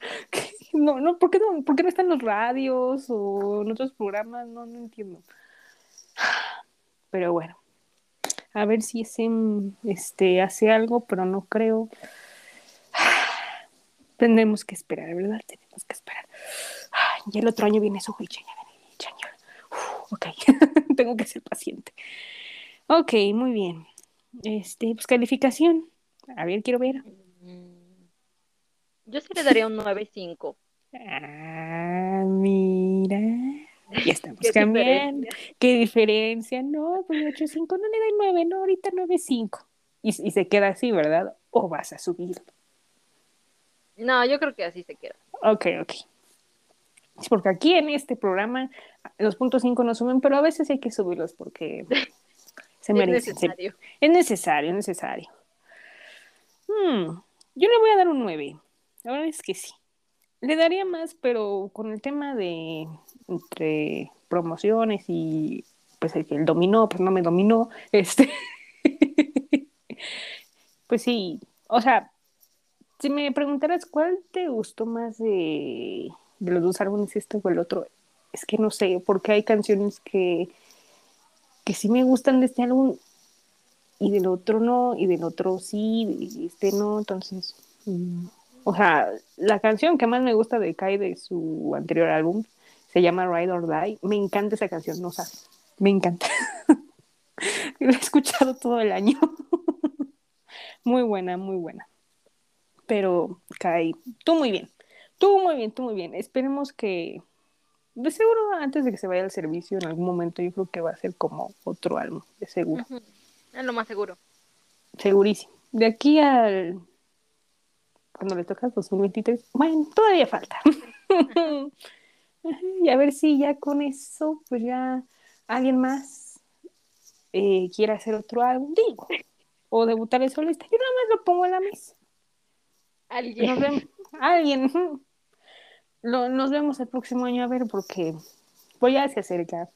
no no ¿por qué no por qué no están los radios o en otros programas no no entiendo. Pero bueno a ver si ese este hace algo pero no creo Tendremos que esperar, ¿verdad? Tenemos que esperar. y el otro año viene su Ok, tengo que ser paciente. Ok, muy bien. Este, pues calificación. A ver, quiero ver. Mm, yo sí le daría un 9.5. Ah, mira. Ya estamos cambiando. ¿Qué diferencia? No, pues 8.5 no le doy 9, no, ahorita 9.5. Y, y se queda así, ¿verdad? O vas a subir. No, yo creo que así se queda. Ok, ok. Es porque aquí en este programa los puntos 5 no suben, pero a veces hay que subirlos porque se merecen. Es necesario. Es necesario, es necesario. Hmm, yo le voy a dar un 9. La verdad es que sí. Le daría más, pero con el tema de entre promociones y pues el que el dominó, pues no me dominó, este pues sí, o sea, si me preguntaras cuál te gustó más de, los dos álbumes, este o el otro, es que no sé, porque hay canciones que, que sí me gustan de este álbum y del otro no, y del otro sí, y este no, entonces, mm, o sea, la canción que más me gusta de Kai de su anterior álbum se llama Ride or Die, me encanta esa canción, no sabes, me encanta. La he escuchado todo el año. muy buena, muy buena. Pero, Kai, tú muy bien. Tú muy bien, tú muy bien. Esperemos que, de seguro, antes de que se vaya al servicio, en algún momento, yo creo que va a ser como otro álbum, de seguro. Es lo más seguro. Segurísimo. De aquí al. Cuando le toca el 2023, bueno, todavía falta. y a ver si ya con eso, pues ya alguien más eh, quiere hacer otro álbum, digo, o debutar el solista. Yo nada más lo pongo en la mesa. Alguien. alguien. nos vemos el próximo año a ver porque pues ya se acerca.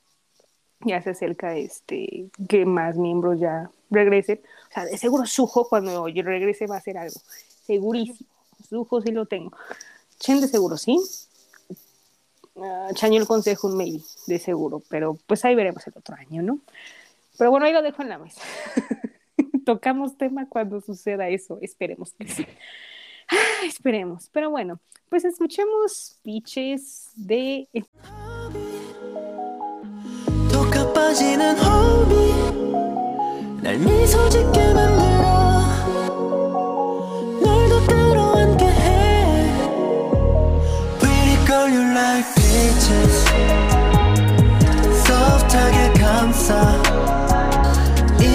Ya se acerca este que más miembros ya regresen. O sea, de seguro Sujo cuando yo regrese va a hacer algo. Segurísimo. Sujo sí lo tengo. Chen de seguro sí. Uh, Chaño el consejo un maybe, de seguro. Pero pues ahí veremos el otro año, ¿no? Pero bueno, ahí lo dejo en la mesa. Tocamos tema cuando suceda eso. Esperemos que sí. Ah, esperemos. Pero bueno, pues escuchemos pitches de.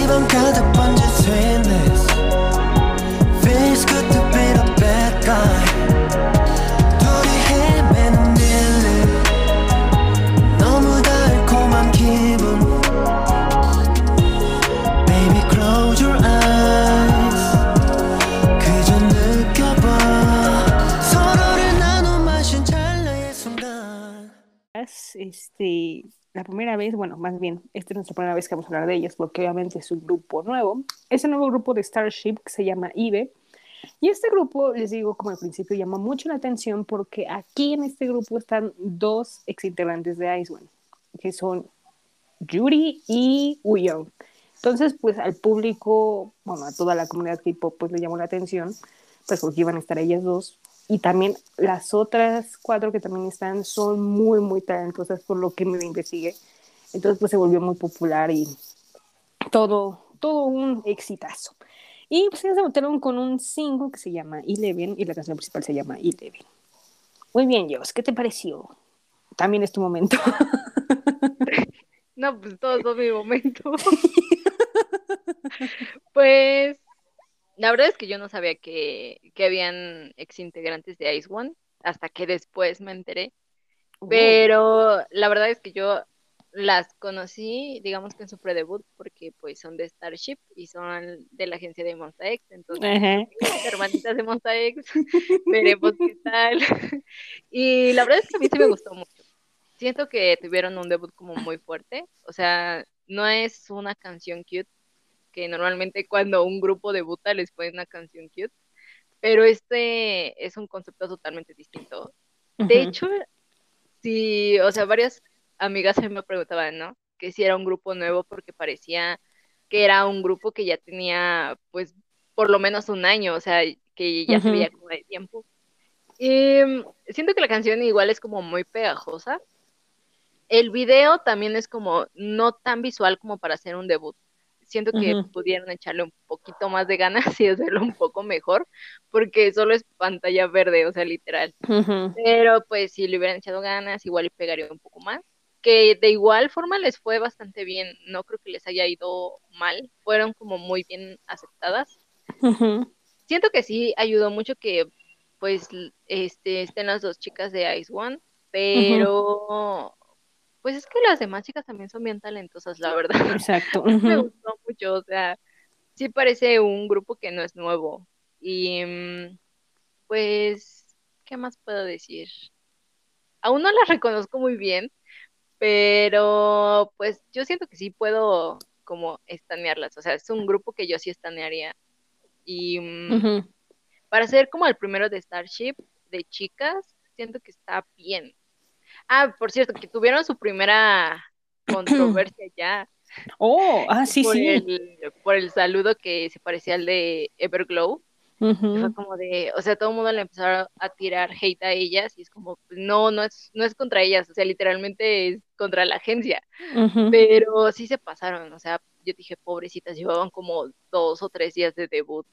이번 가득 번진 sweetness La primera vez, bueno, más bien, esta es nuestra primera vez que vamos a hablar de ellas, porque obviamente es un grupo nuevo. Es un nuevo grupo de Starship que se llama IVE. Y este grupo, les digo, como al principio, llama mucho la atención porque aquí en este grupo están dos ex integrantes de Ice One, que son Yuri y Uyong. Entonces, pues al público, bueno, a toda la comunidad K-pop, pues le llamó la atención, pues porque iban a estar ellas dos y también las otras cuatro que también están son muy, muy talentosas por lo que me investigué. Entonces, pues se volvió muy popular y todo, todo un exitazo. Y pues se montaron con un single que se llama Eleven y la canción principal se llama Eleven. Muy bien, Jos, ¿qué te pareció? También es tu momento. no, pues todo es mi momento. pues la verdad es que yo no sabía que, que habían ex integrantes de Ice One hasta que después me enteré. Oh. Pero la verdad es que yo las conocí, digamos que en su predebut, porque pues son de Starship y son de la agencia de Monsta X, entonces hermanitas de Monsta X, veremos qué tal. y la verdad es que a mí sí me gustó mucho. Siento que tuvieron un debut como muy fuerte, o sea, no es una canción cute, que normalmente cuando un grupo debuta les ponen una canción cute, pero este es un concepto totalmente distinto. De hecho, sí, o sea, varias amigas me preguntaban, ¿no? Que si era un grupo nuevo porque parecía que era un grupo que ya tenía, pues, por lo menos un año, o sea, que ya se veía como de tiempo. Y mm, siento que la canción igual es como muy pegajosa. El video también es como no tan visual como para hacer un debut siento que pudieron echarle un poquito más de ganas y hacerlo un poco mejor, porque solo es pantalla verde, o sea, literal. Pero pues si le hubieran echado ganas, igual pegaría un poco más. Que de igual forma les fue bastante bien, no creo que les haya ido mal, fueron como muy bien aceptadas. Siento que sí ayudó mucho que pues este, estén las dos chicas de Ice One, pero pues es que las demás chicas también son bien talentosas, la verdad. Exacto. Me gustó mucho, o sea, sí parece un grupo que no es nuevo. Y mm, pues, ¿qué más puedo decir? Aún no las reconozco muy bien, pero pues yo siento que sí puedo como estanearlas, o sea, es un grupo que yo sí estanearía. Y mm, para ser como el primero de Starship, de chicas, siento que está bien. Ah, por cierto, que tuvieron su primera controversia ya. Oh, ah, sí, por sí. El, por el saludo que se parecía al de Everglow. Fue como de, o sea, todo el mundo le empezaron a tirar hate a ellas y es como, pues, no, no es, no es contra ellas, o sea, literalmente es contra la agencia. Pero sí se pasaron, o sea, yo dije, pobrecitas, llevaban como dos o tres días de debut.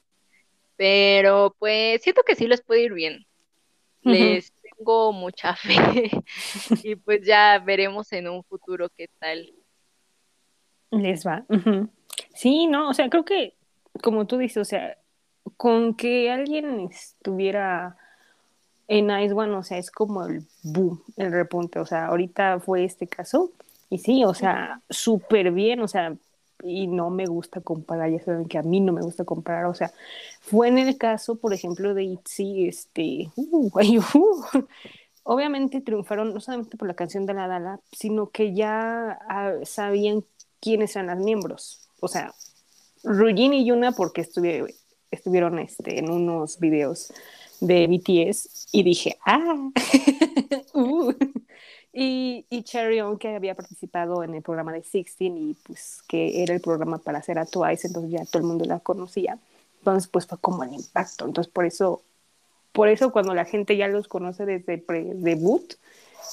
Pero pues siento que sí les puede ir bien. Les tengo mucha fe y pues ya veremos en un futuro qué tal. Les va. Sí, no, o sea, creo que, como tú dices, o sea, con que alguien estuviera en Ice One, o sea, es como el boom, el repunte, o sea, ahorita fue este caso y sí, o sea, súper bien, o sea, y no me gusta comparar, ya saben que a mí no me gusta comparar, o sea, fue en el caso, por ejemplo, de ITZY, este, uh, uh, obviamente triunfaron no solamente por la canción de la Dala, sino que ya ah, sabían quiénes eran los miembros, o sea, Rujin y Yuna porque estuvieron, estuvieron este, en unos videos de BTS y dije, ah, uh. Y, y Cherry On, que había participado en el programa de Sixteen y pues que era el programa para hacer a Twice, entonces ya todo el mundo la conocía. Entonces pues fue como el impacto. Entonces por eso por eso cuando la gente ya los conoce desde pre-debut,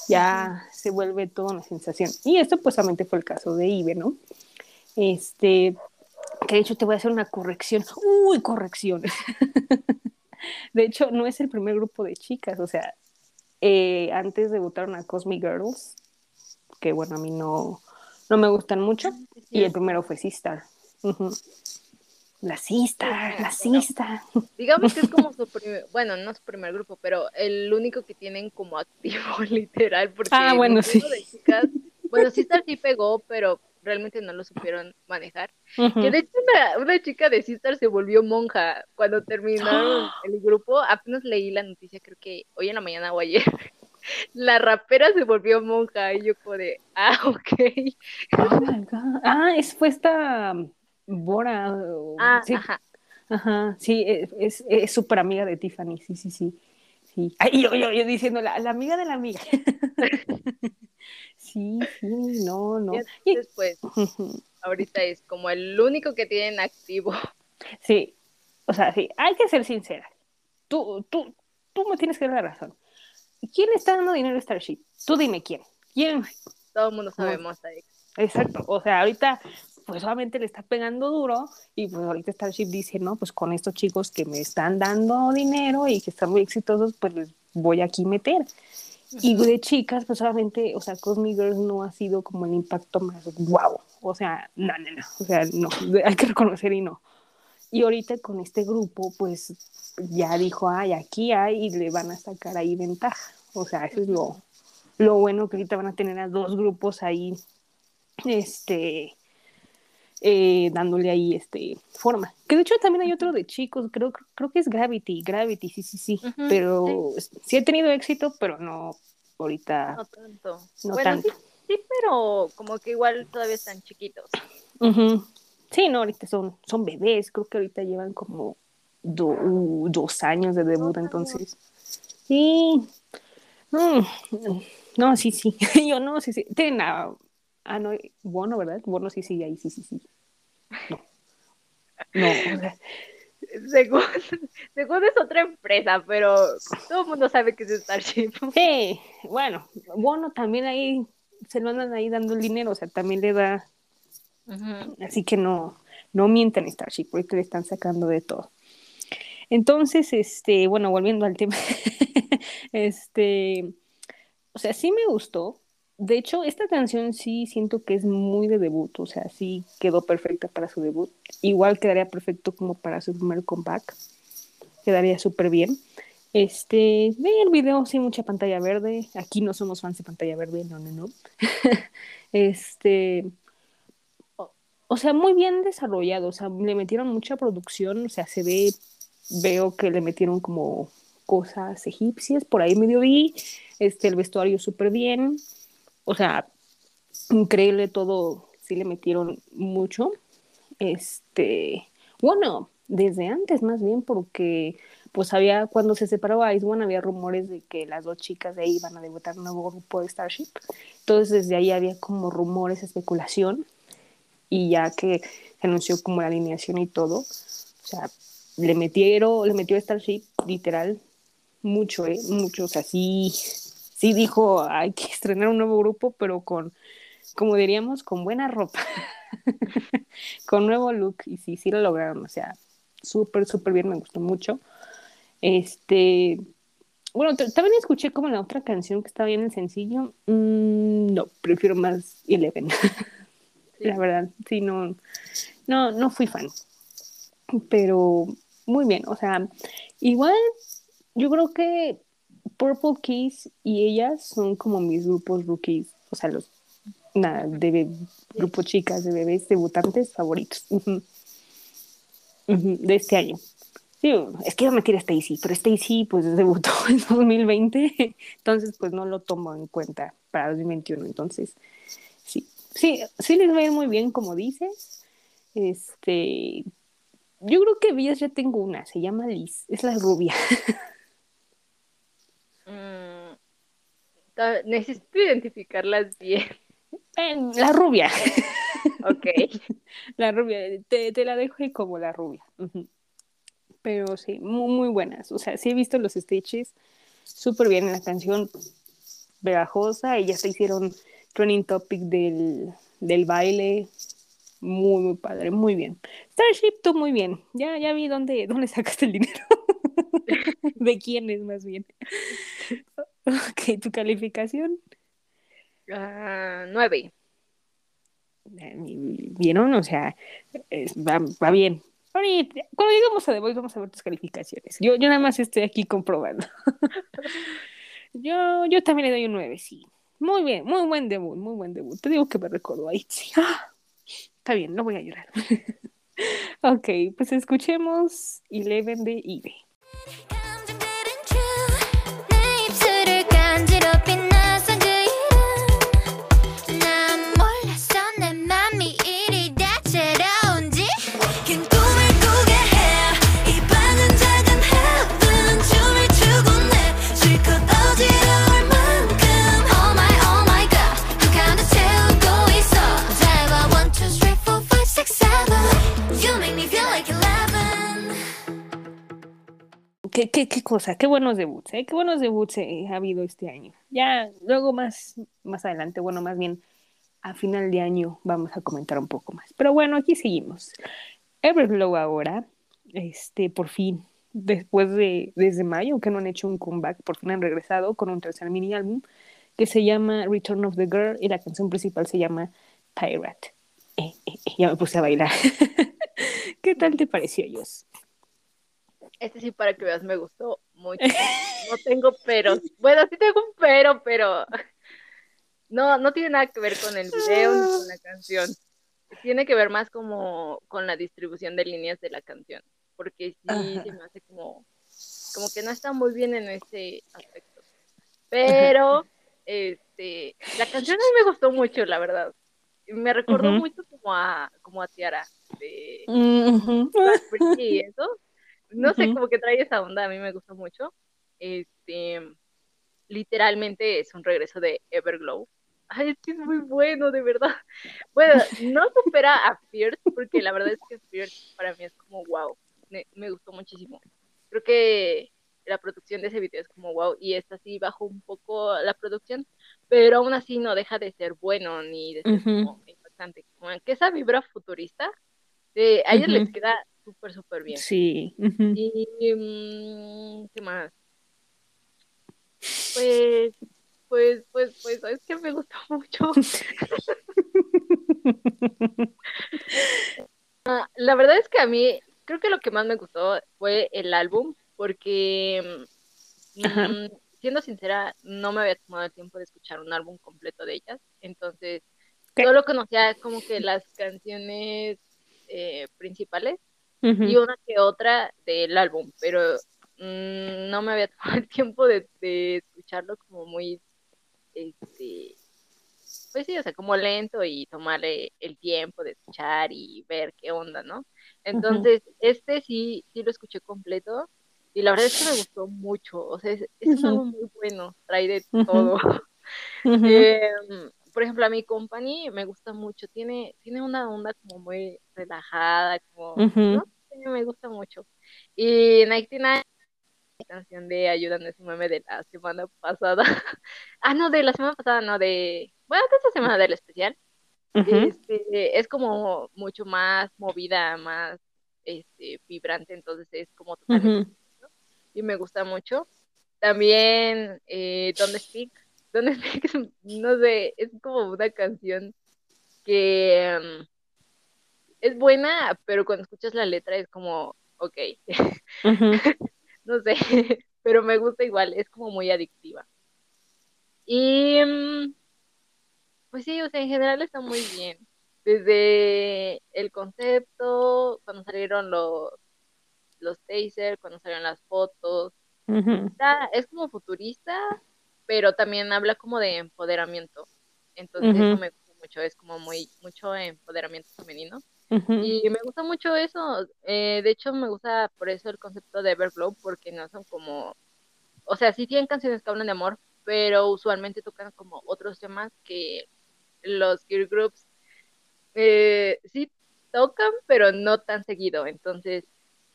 ya se vuelve toda una sensación. Y esto pues solamente fue el caso de Ibe, ¿no? Este, que de hecho te voy a hacer una corrección. Uy, corrección. de hecho, no es el primer grupo de chicas, o sea, eh, antes debutaron a Cosmic Girls, que bueno, a mí no, no me gustan mucho, y el primero fue Sistar. La Sistar, la Sistar. Digamos que es como su primer, bueno, no su primer grupo, pero el único que tienen como activo, literal, porque ah, bueno, sí. de chicas, bueno, Sistar sí pegó, pero realmente no lo supieron manejar. Que de hecho una, chica de Sistar se volvió monja cuando terminaron el grupo. Apenas leí la noticia, creo que hoy en la mañana o ayer. La rapera se volvió monja y yo como de, ah, ok. Oh my God. Ah, es fue esta Bora. Ah, sí. ajá. Ajá, sí, es súper amiga de Tiffany, sí, sí, sí. sí. Ay, yo, yo, yo diciendo, la, la amiga de la amiga. Sí, sí, no, no. Y después, ahorita es como el único que tienen activo. Sí, o sea, sí, hay que ser sincera. Tú, tú, tú me tienes que dar la razón. ¿Quién está dando dinero a Starship? Tú dime quién. ¿Quién? Todo el mundo sabemos. Exacto, o sea, ahorita pues solamente le está pegando duro y pues ahorita Starship dice, no, pues con estos chicos que me están dando dinero y que están muy exitosos, pues les voy aquí meter. Y de chicas, pues solamente, o sea, Cosmic Girls no ha sido como el impacto más wow. O sea, no, no, no. O sea, no, hay que reconocer y no. Y ahorita con este grupo, pues ya dijo, ay, aquí hay y le van a sacar ahí ventaja. O sea, eso es lo, lo bueno que ahorita van a tener a dos grupos ahí, este, eh, dándole ahí este forma. Que de hecho también hay otro de chicos, creo, creo que es Gravity, Gravity, sí, sí, sí. pero sí. he tenido éxito, pero no ahorita. No tanto. No tanto. Sí, pero como que igual todavía están chiquitos. Sí, no, ahorita son, son bebés, creo que ahorita llevan como dos años de debut, entonces. Sí. No, sí, sí. Yo no, sí, sí. Tienen a Ah, no, Bono, ¿verdad? Bono sí sigue ahí, sí, sí, sí. No. No, o sea. Según, según es otra empresa, pero todo el mundo sabe que es Starship. Sí, bueno, Bono también ahí se lo andan ahí dando el dinero, o sea, también le da. Así que no, no mienten Starship, porque le están sacando de todo. Entonces, este, bueno, volviendo al tema, este, o sea, sí me gustó, de hecho, esta canción sí siento que es muy de debut, o sea, sí quedó perfecta para su debut. Igual quedaría perfecto como para su primer comeback. Quedaría súper bien. Este, ve el video, sí, mucha pantalla verde. Aquí no somos fans de pantalla verde, no, no, no. este, o, sea, muy bien desarrollado, o sea, le metieron mucha producción, o sea, se ve, veo que le metieron como cosas egipcias, por ahí medio vi, este, el vestuario súper bien o sea, increíble todo, sí le metieron mucho. Este, bueno, desde antes más bien, porque pues había, cuando se separó Ice One, había rumores de que las dos chicas de ahí iban a debutar un nuevo grupo de Starship. Entonces desde ahí había como rumores, especulación, y ya que se anunció como la alineación y todo, o sea, le metieron, le metió Starship literal mucho, ¿eh? Mucho, o sea, sí, sí dijo, hay que estrenar un nuevo grupo, pero con, como diríamos, con buena ropa, con nuevo look, y sí, sí lo lograron, o sea, súper, súper bien, me gustó mucho. Este, bueno, también escuché como la otra canción que estaba bien en sencillo, mm, no, prefiero más Eleven, la verdad, sí, no, no, no fui fan, pero muy bien, o sea, igual yo creo que Purple Keys y ellas son como mis grupos rookies, o sea, los nada, de grupo chicas de bebés debutantes favoritos de este año. Sí, es que yo me quiero Stacy, pero Stacy pues debutó en 2020, entonces pues no lo tomo en cuenta para 2021, entonces sí, sí, sí les va a ir muy bien como dices. Este, yo creo que vías ya tengo una, se llama Liz, es la rubia. Mm, necesito identificarlas bien. la rubia. ok. La rubia, te, la dejo como la rubia. Pero sí, muy, muy buenas. O sea, sí he visto los stitches súper bien en la canción pegajosa y ya se hicieron trending topic del, del baile. Muy, muy padre, muy bien. Starship, tú muy bien. Ya, ya vi dónde, dónde sacaste el dinero. ¿De quién es más bien? ok, ¿tu calificación? Uh, nueve. ¿Vieron? O sea, va, va, bien. Cuando llegamos a The Voice vamos a ver tus calificaciones. Yo, yo nada más estoy aquí comprobando. yo, yo también le doy un 9, sí. Muy bien, muy buen debut, muy buen debut. Te digo que me recordó ahí. ¡Ah! Está bien, no voy a llorar. ok, pues escuchemos Eleven de Ibe. Qué, qué, qué, cosa, qué buenos debuts, ¿eh? qué buenos debuts eh, ha habido este año. Ya luego más, más adelante, bueno, más bien a final de año vamos a comentar un poco más. Pero bueno, aquí seguimos. Everglow ahora, este, por fin, después de, desde mayo, que no han hecho un comeback, por fin han regresado con un tercer mini álbum que se llama Return of the Girl y la canción principal se llama Pirate. Eh, eh, eh ya me puse a bailar. ¿Qué tal te pareció, Jos? Este sí, para que veas, me gustó mucho. No tengo peros. Bueno, sí tengo un pero, pero no, no tiene nada que ver con el video ni con la canción. Tiene que ver más como con la distribución de líneas de la canción. Porque sí se me hace como, como que no está muy bien en ese aspecto. Pero, este, la canción a mí me gustó mucho, la verdad. Me recordó mucho como a, como a Tiara de y eso no sé, como que trae esa onda, a mí me gustó mucho. Este, literalmente es un regreso de Everglow. Ay, es que es muy bueno, de verdad. Bueno, no supera a Fierce, porque la verdad es que Fierce para mí es como wow. Me, gustó muchísimo. Creo que la producción de ese video es como wow, y esta sí bajó un poco la producción, pero aún así no deja de ser bueno ni de ser como impactante. Como que esa vibra futurista, eh, a ellos les queda súper, súper bien. Sí. Y, mm, ¿qué más? Pues, pues, pues, pues, es que me gustó mucho. Ah, la verdad es que a mí, creo que lo que más me gustó fue el álbum, porque, mm, siendo sincera, no me había tomado el tiempo de escuchar un álbum completo de ellas, entonces solo conocía como que las canciones eh, principales y una que otra del álbum, pero mm, no me había tomado el tiempo de, escucharlo como muy, este, pues sí, o sea, como lento y tomarle el tiempo de escuchar y ver qué onda, ¿no? Entonces, este sí, sí lo escuché completo y la verdad es que me gustó mucho, o sea, es, es un muy bueno, trae de todo. Em, por ejemplo, a mi company me gusta mucho, tiene, tiene una onda como muy relajada, como, ¿no? me gusta mucho. Y 99, la canción de Ayuda no es un meme de la semana pasada. ah, no, de la semana pasada, no, de, bueno, de esta semana del especial. este, es como mucho más movida, más este, vibrante, entonces es como totalmente, y me gusta mucho. También eh, Don't Speak, Speak, no sé, es como una canción que mm, es buena, pero cuando escuchas la letra es como, ok, no sé, pero me gusta igual, es como muy adictiva. Y mm, pues sí, o sea, en general está muy bien. Desde el concepto, cuando salieron los, los taser, cuando salieron las fotos, es como futurista, pero también habla como de empoderamiento. Entonces eso me gusta mucho, es como muy mucho empoderamiento femenino. Y me gusta mucho eso. Eh, de hecho, me gusta por eso el concepto de Everglow, porque no son como. O sea, sí tienen canciones que hablan de amor, pero usualmente tocan como otros temas que los girl groups eh, sí tocan, pero no tan seguido. Entonces,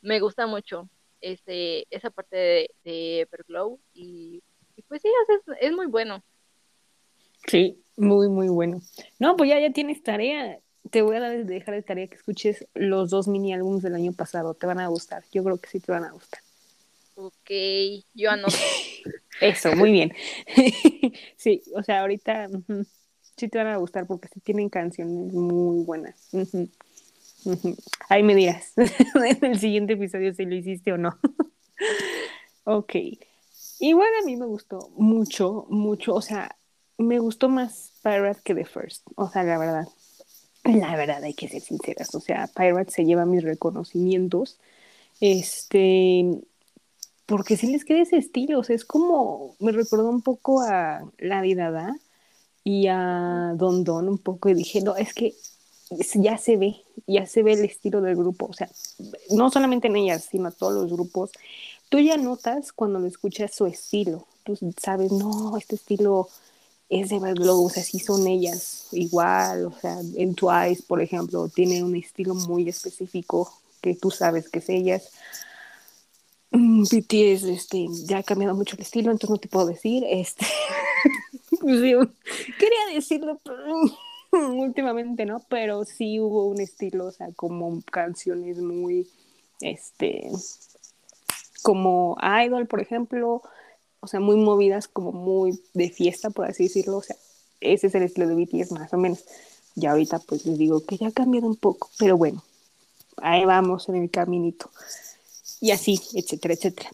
me gusta mucho. ese, esa parte de, de Everglow y, pues sí, es, es muy bueno. Sí, muy, muy bueno. No, pues ya, ya tienes tarea. Te voy a dejar de tarea que escuches los dos mini álbumes del año pasado. Te van a gustar. Yo creo que sí te van a gustar. Ok, yo anoto. Eso, muy bien. sí, o sea, ahorita sí te van a gustar porque sí tienen canciones muy buenas. Ahí me dirás en el siguiente episodio si lo hiciste o no. ok. Igual a mí me gustó mucho, mucho. O sea, me gustó más Pirate que The First. O sea, la verdad. La verdad, hay que ser sinceras. O sea, Pirate se lleva mis reconocimientos. Este. Porque sí les queda ese estilo. O sea, es como. Me recordó un poco a La Didada y a Don Don un poco. Y dije, no, es que ya se ve, ya se ve el estilo del grupo. O sea, no solamente en ellas, sino a todos los grupos. Tú ya notas cuando lo escuchas su estilo. Tú sabes, no, este estilo es de Everglow, o sea, sí son ellas igual, o sea, en Twice, por ejemplo, tiene un estilo muy específico que tú sabes que es ellas. Mm, BTS, este, ya ha cambiado mucho el estilo, entonces no te puedo decir, este, quería decirlo, últimamente no, pero sí hubo un estilo, o sea, como canciones muy, este, como Idol, por ejemplo, o sea, muy movidas, como muy de fiesta, por así decirlo, o sea, ese es el estilo de BTS más o menos. Ya ahorita pues les digo que ya ha cambiado un poco, pero bueno, ahí vamos en el caminito. Y así, etcétera, etcétera.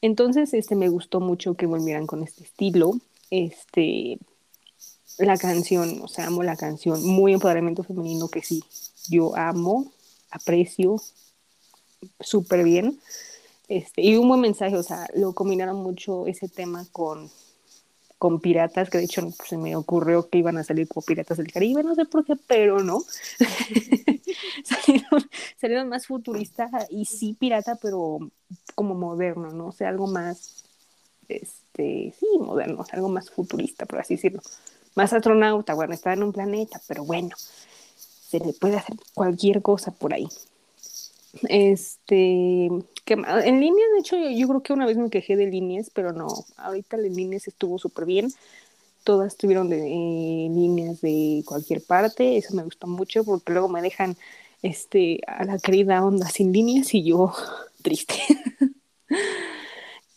Entonces, este, me gustó mucho que volvieran con este estilo. Este, la canción, o sea, amo la canción, muy empoderamiento femenino que sí, yo amo, aprecio súper bien. Este, y un buen mensaje, o sea, lo combinaron mucho ese tema con, con piratas, que de hecho se me ocurrió que iban a salir como piratas del Caribe, no sé por qué, pero no. salieron, salieron, más futuristas y sí pirata, pero como moderno, ¿no? O sea, algo más, este, sí, moderno, algo más futurista, por así decirlo. Más astronauta, bueno, estaba en un planeta, pero bueno, se le puede hacer cualquier cosa por ahí. Este, que en línea, de hecho, yo, creo que una vez me quejé de líneas, pero no, ahorita las líneas estuvo súper bien. Todas tuvieron de, eh, líneas de cualquier parte, eso me gustó mucho porque luego me dejan este, a la querida onda sin líneas y yo triste.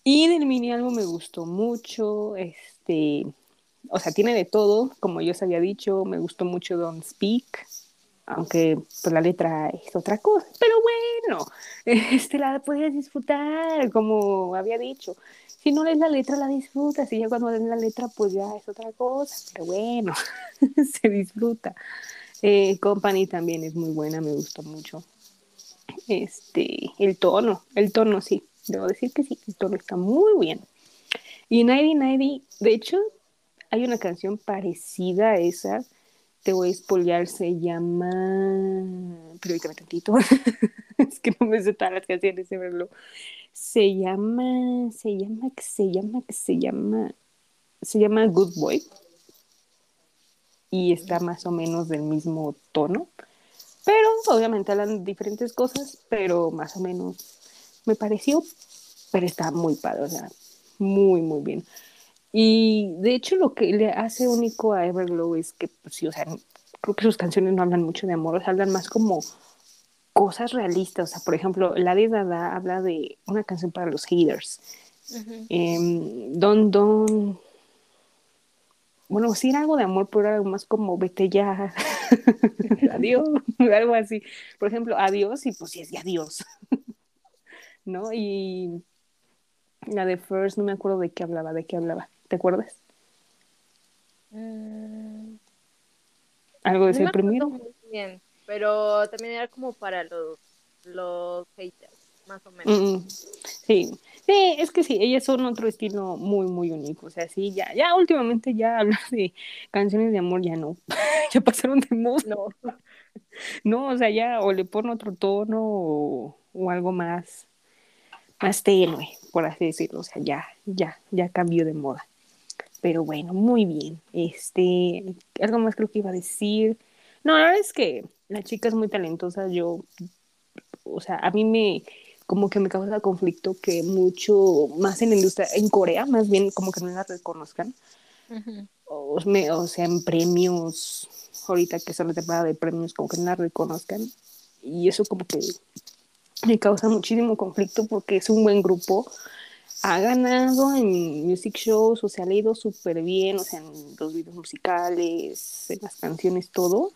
y del mini álbum me gustó mucho, este, o sea, tiene de todo, como yo os había dicho, me gustó mucho Don't Speak, aunque pues la letra es otra cosa, pero bueno, este la puedes disfrutar, como había dicho. Si no lees la letra, la disfrutas, y ya cuando lees la letra, pues ya es otra cosa, pero bueno, se disfruta. Eh, Company también es muy buena, me gustó mucho. Este, el tono, el tono sí, debo decir que sí, el tono está muy bien. Y 9090, de hecho, hay una canción parecida a esa te voy a spoilear, se llama. Permítame tantito. es que no me sé todas las canciones de verlo. Se llama. Se llama. Se llama. Se llama. Se llama Good Boy. Y está más o menos del mismo tono. Pero obviamente hablan diferentes cosas, pero más o menos me pareció. Pero está muy padre, o sea, muy, muy bien. Y de hecho lo que le hace único a Everglow es que, pues sí, o sea, creo que sus canciones no hablan mucho de amor, hablan más como cosas realistas. O sea, por ejemplo, La de Dada habla de una canción para los haters. Em, don Don. Bueno, sí era algo de amor, pero era algo más como vete ya. adiós. algo así. Por ejemplo, adiós y pues sí es de adiós. ¿No? Y la de First, no me acuerdo de qué hablaba, de qué hablaba. ¿Te acuerdas? Mm. ¿Algo de ser primero? Muy bien, pero también era como para los, los haters, más o menos. Mm, sí, sí, es que sí, ellas son otro estilo muy, muy único. O sea, sí, ya, ya últimamente ya hablar de canciones de amor ya no. ya pasaron de moda. No. no, o sea, ya o le ponen otro tono o, o algo más, más tenue, por así decirlo. O sea, ya, ya, ya cambió de moda. Pero bueno, muy bien. Este, algo más creo que iba a decir. No, la verdad es que la chica es muy talentosa. Yo, o sea, a mí me como que me causa conflicto que mucho más en la industria, en Corea más bien como que no la reconozcan. o, o, sea, en premios, ahorita que son la temporada de premios, como que no la reconozcan. Y eso como que me causa muchísimo conflicto porque es un buen grupo. Ha ganado en music shows, o sea, ha leído súper bien, o sea, en los videos musicales, en las canciones, todo,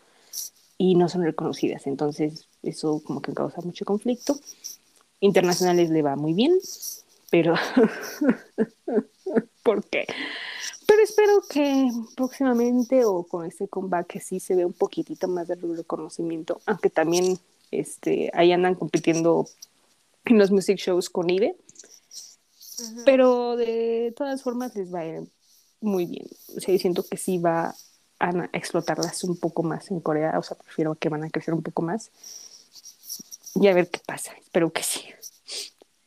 y no son reconocidas. Entonces, eso como que causa mucho conflicto. Internacionales le va muy bien, pero ¿por qué? Pero espero que próximamente o con este comeback sí se vea un poquitito más de reconocimiento, aunque también este, ahí andan compitiendo en los music shows con Pero de todas formas les va a ir muy bien. O sea, siento que sí va a explotarlas un poco más en Corea. O sea, prefiero que van a crecer un poco más. Y a ver qué pasa. Espero que sí.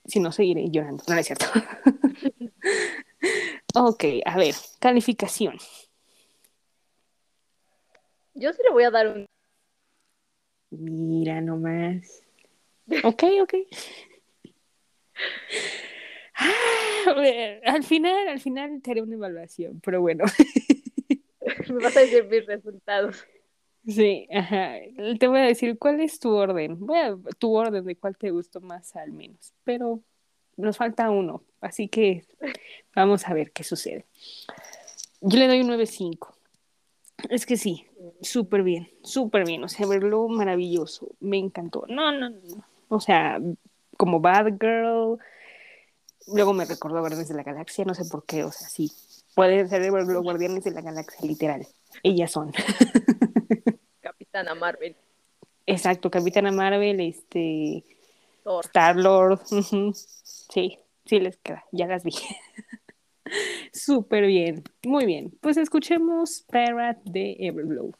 Si no, seguiré llorando. No, no es cierto. ok, a ver, calificación. Yo sí le voy a dar un Mira nomás. Ok, ok. Al final, al final te haré una evaluación, pero bueno. Me vas a decir mis resultados. Sí, ajá. Te voy a decir cuál es tu orden. Voy a tu orden de cuál te gustó más al menos. Pero nos falta uno, así que vamos a ver qué sucede. Yo le doy un 9.5. Es que sí, súper bien, súper bien. O sea, verlo maravilloso. Me encantó. No, no, no. O sea, como Bad Girl. Luego me recordó Guardianes de la Galaxia, no sé por qué. O sea, sí. Pueden ser los Guardianes de la Galaxia, literal. Ellas son. Capitana Marvel. Exacto, Capitana Marvel, este. Star Lord. Sí, sí les queda. Ya las vi. Súper bien, muy bien. Pues escuchemos Parrot de Everglow.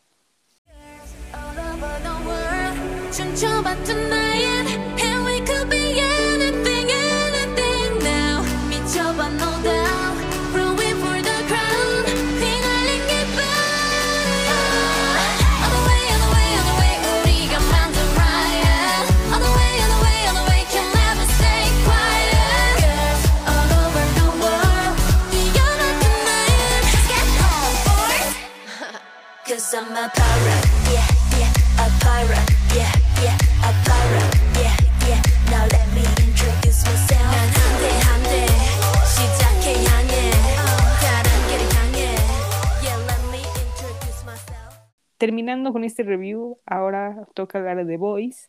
Terminando con este review, ahora toca hablar de The Voice.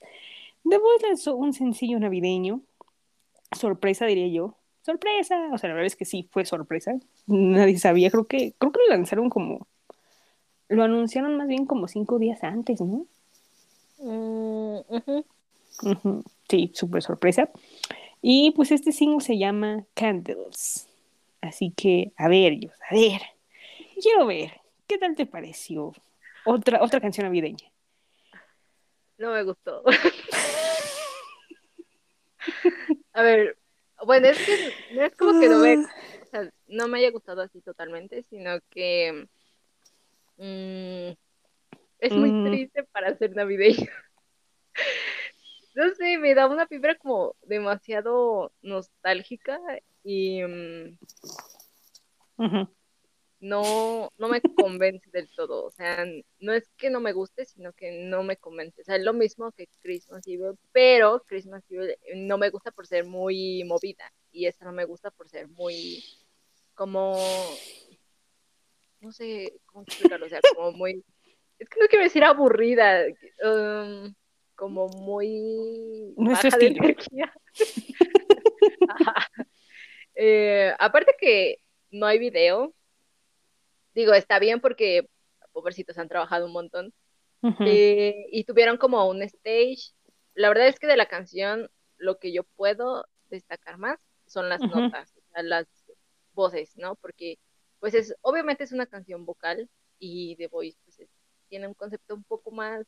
The Voice lanzó un sencillo navideño, sorpresa diría yo, sorpresa, o sea, la verdad es que sí fue sorpresa, nadie sabía, creo que, creo que lo lanzaron como lo anunciaron más bien como cinco días antes, ¿no? Mm, sí, súper sorpresa. Y pues este single se llama Candles. Así que, a ver, Dios, a ver. Quiero ver, ¿qué tal te pareció? Otra, otra canción navideña. No me gustó. a ver, bueno, es que no es como que no me, no me haya gustado así totalmente, sino que Mm, es muy mm. triste para ser navideño. no sé, me da una fibra como demasiado nostálgica y mm, no, no me convence del todo. O sea, no es que no me guste, sino que no me convence. O sea, es lo mismo que Christmas Evil, pero Christmas Evil no me gusta por ser muy movida y esta no me gusta por ser muy como no sé cómo explicarlo, o sea, como muy, es que no quiero decir aburrida, um, como muy no baja de energía. eh, aparte que no hay video, digo, está bien porque pobrecitos han trabajado un montón, eh, y tuvieron como un stage, la verdad es que de la canción lo que yo puedo destacar más son las notas, las voces, ¿no? Porque pues es, obviamente es una canción vocal y The Voice pues, tiene un concepto un poco más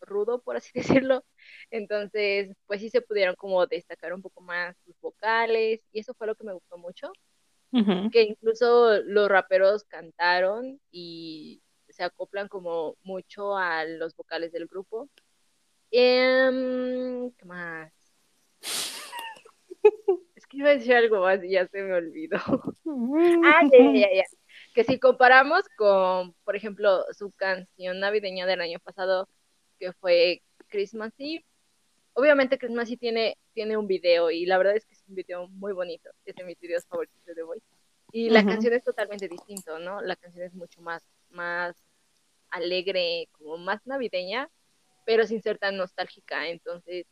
rudo, por así decirlo. Entonces, pues sí se pudieron como destacar un poco más sus vocales y eso fue lo que me gustó mucho. Que incluso los raperos cantaron y se acoplan como mucho a los vocales del grupo. Em, ¿Qué más? Que iba a decir algo más y ya se me olvidó. ah, ya, ya, ya. Que si comparamos con, por ejemplo, su canción navideña del año pasado, que fue Christmas Eve, obviamente Christmas Eve tiene, tiene un video y la verdad es que es un video muy bonito. Es de mis videos favoritos de Voice. Y la canción es totalmente distinto, ¿no? La canción es mucho más, más alegre, como más navideña, pero sin ser tan nostálgica. Entonces,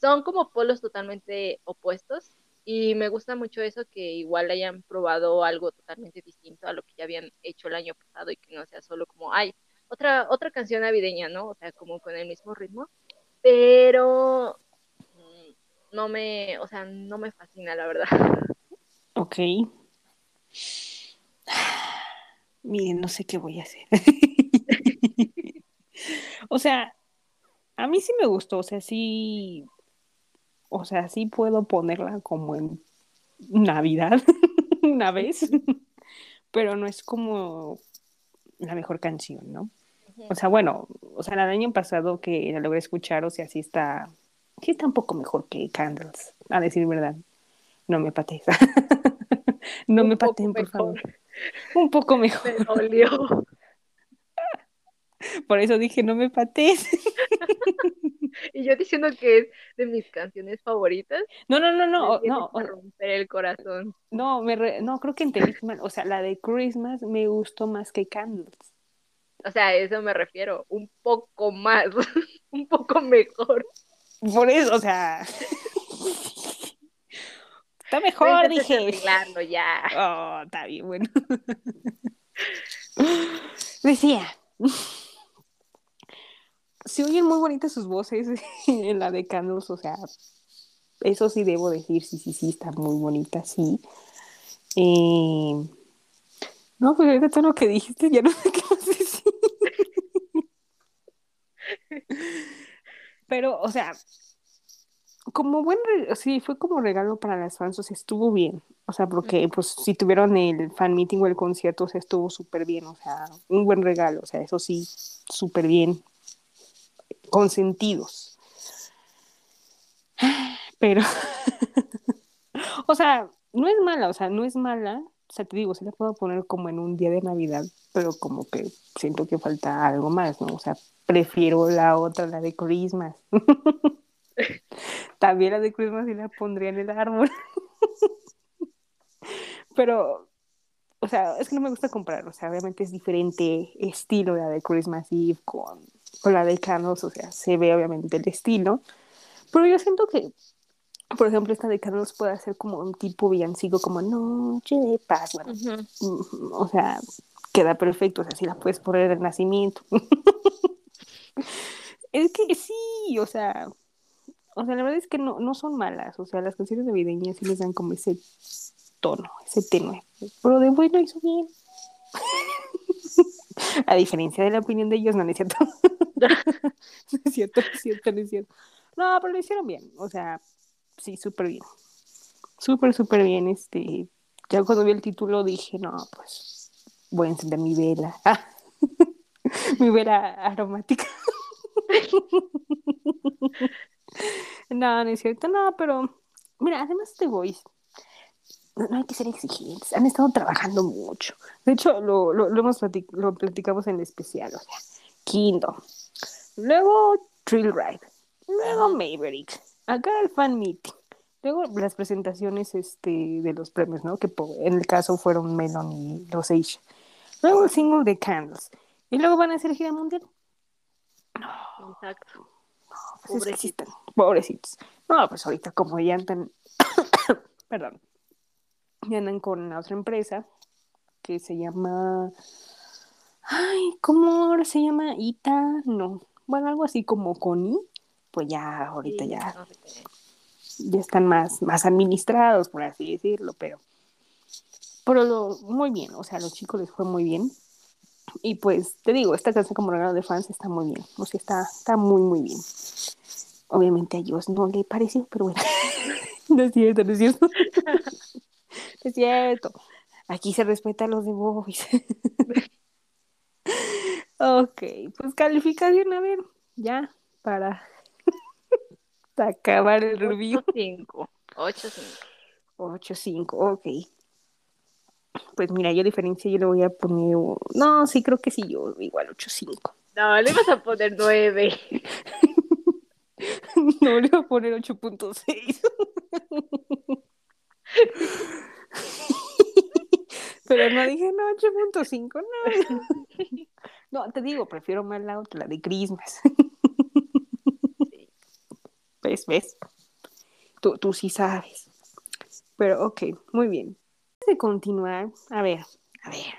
son como polos totalmente opuestos y me gusta mucho eso que igual hayan probado algo totalmente distinto a lo que ya habían hecho el año pasado y que no sea solo como, ay, otra, otra canción navideña, ¿no? O sea, como con el mismo ritmo, pero mm, no me, o sea, no me fascina, la verdad. Ok. Miren, no sé qué voy a hacer. o sea, a mí sí me gustó, o sea, sí, o sea, sí puedo ponerla como en Navidad una vez, pero no es como la mejor canción, ¿no? O sea, bueno, o sea, el año pasado que la logré escuchar, o sea, sí está, sí está un poco mejor que Candles, a decir verdad. No me patees. no me pateen, por favor. Un poco mejor. Me dolió. Por eso dije, no me patees. y yo diciendo que es de mis canciones favoritas. No, no, no, no, no. romper el corazón. No, me no, creo que entendí mal. O sea, la de Christmas me gustó más que Candles. O sea, a eso me refiero. Un poco más. un poco mejor. Por eso, o sea. Está mejor, dije. ya. Oh, está bien, bueno. Decía se oyen muy bonitas sus voces en la de Candles, o sea, eso sí debo decir, sí, sí, sí, está muy bonita, sí. Eh, no, pues ahorita todo lo que dijiste ya no sé qué más decir. Pero, o sea, como buen, sí, fue como regalo para las fans, o sea, estuvo bien. O sea, porque pues si tuvieron el fan meeting o el concierto, o sea, estuvo súper bien, o sea, un buen regalo, o sea, eso sí, súper bien consentidos. Pero, o sea, no es mala, o sea, no es mala. O sea, te digo, se la puedo poner como en un día de Navidad, pero como que siento que falta algo más, ¿no? O sea, prefiero la otra, la de Christmas. También la de Christmas y la pondría en el árbol. pero, o sea, es que no me gusta comprar, o sea, obviamente es diferente estilo la de Christmas Eve con o la de Candles, o sea, se ve obviamente el estilo, pero yo siento que, por ejemplo, esta de Candles puede ser como un tipo villancico, como Noche de Paz, bueno, o sea, queda perfecto, o sea, si la puedes poner el nacimiento. es que sí, o sea, o sea, la verdad es que no, no son malas, o sea, las canciones navideñas sí les dan como ese tono, ese tenue, pero de bueno hizo bien. A diferencia de la opinión de ellos, no, es cierto. no es cierto, no es cierto, no es cierto. No, pero lo hicieron bien. O sea, sí, súper bien. Súper, súper bien. Este, ya cuando vi el título dije, no, pues voy a encender mi vela. mi vela aromática. no, no es cierto, no, pero mira, además de Voice no, hay que ser exigentes, han estado trabajando mucho. De hecho, lo, lo, lo hemos lo platicamos en el especial, o sea, Kingdom, luego Thrill Ride, luego Maverick, acá el fan meeting, luego las presentaciones este, de los premios, ¿no? Que en el caso fueron Melon y los Age, luego el single de Candles, y luego van a hacer gira mundial. No, Exacto. No, pues pobrecitos. pobrecitos. No, pues ahorita como ya andan, perdón, y andan con otra empresa que se llama. Ay, ¿cómo ahora se llama? Ita, no. Bueno, algo así como Coni. Pues ya, ahorita ya. Ya están más, más administrados, por así decirlo, pero. Pero lo, muy bien, o sea, a los chicos les fue muy bien. Y pues, te digo, esta canción como regalo de fans está muy bien. O sea, está, está muy, muy bien. Obviamente a ellos no le pareció, pero bueno. no es cierto, no es cierto. Es cierto. Aquí se respeta a los de Boys. ok, pues calificación, a ver, ya, para acabar el review. Cinco. 8-5. 8-5, ok. Pues mira, yo a diferencia, yo le voy a poner. No, sí, creo que sí, yo igual 8-5. No, le vas a poner 9. no, le voy a poner 8.6. Pero no dije no, 8.5, no. No, te digo, prefiero más la otra, la de Christmas. ¿Ves? ¿Ves? Tú, tú sí sabes. Pero ok, muy bien. Antes de continuar, a ver, a ver,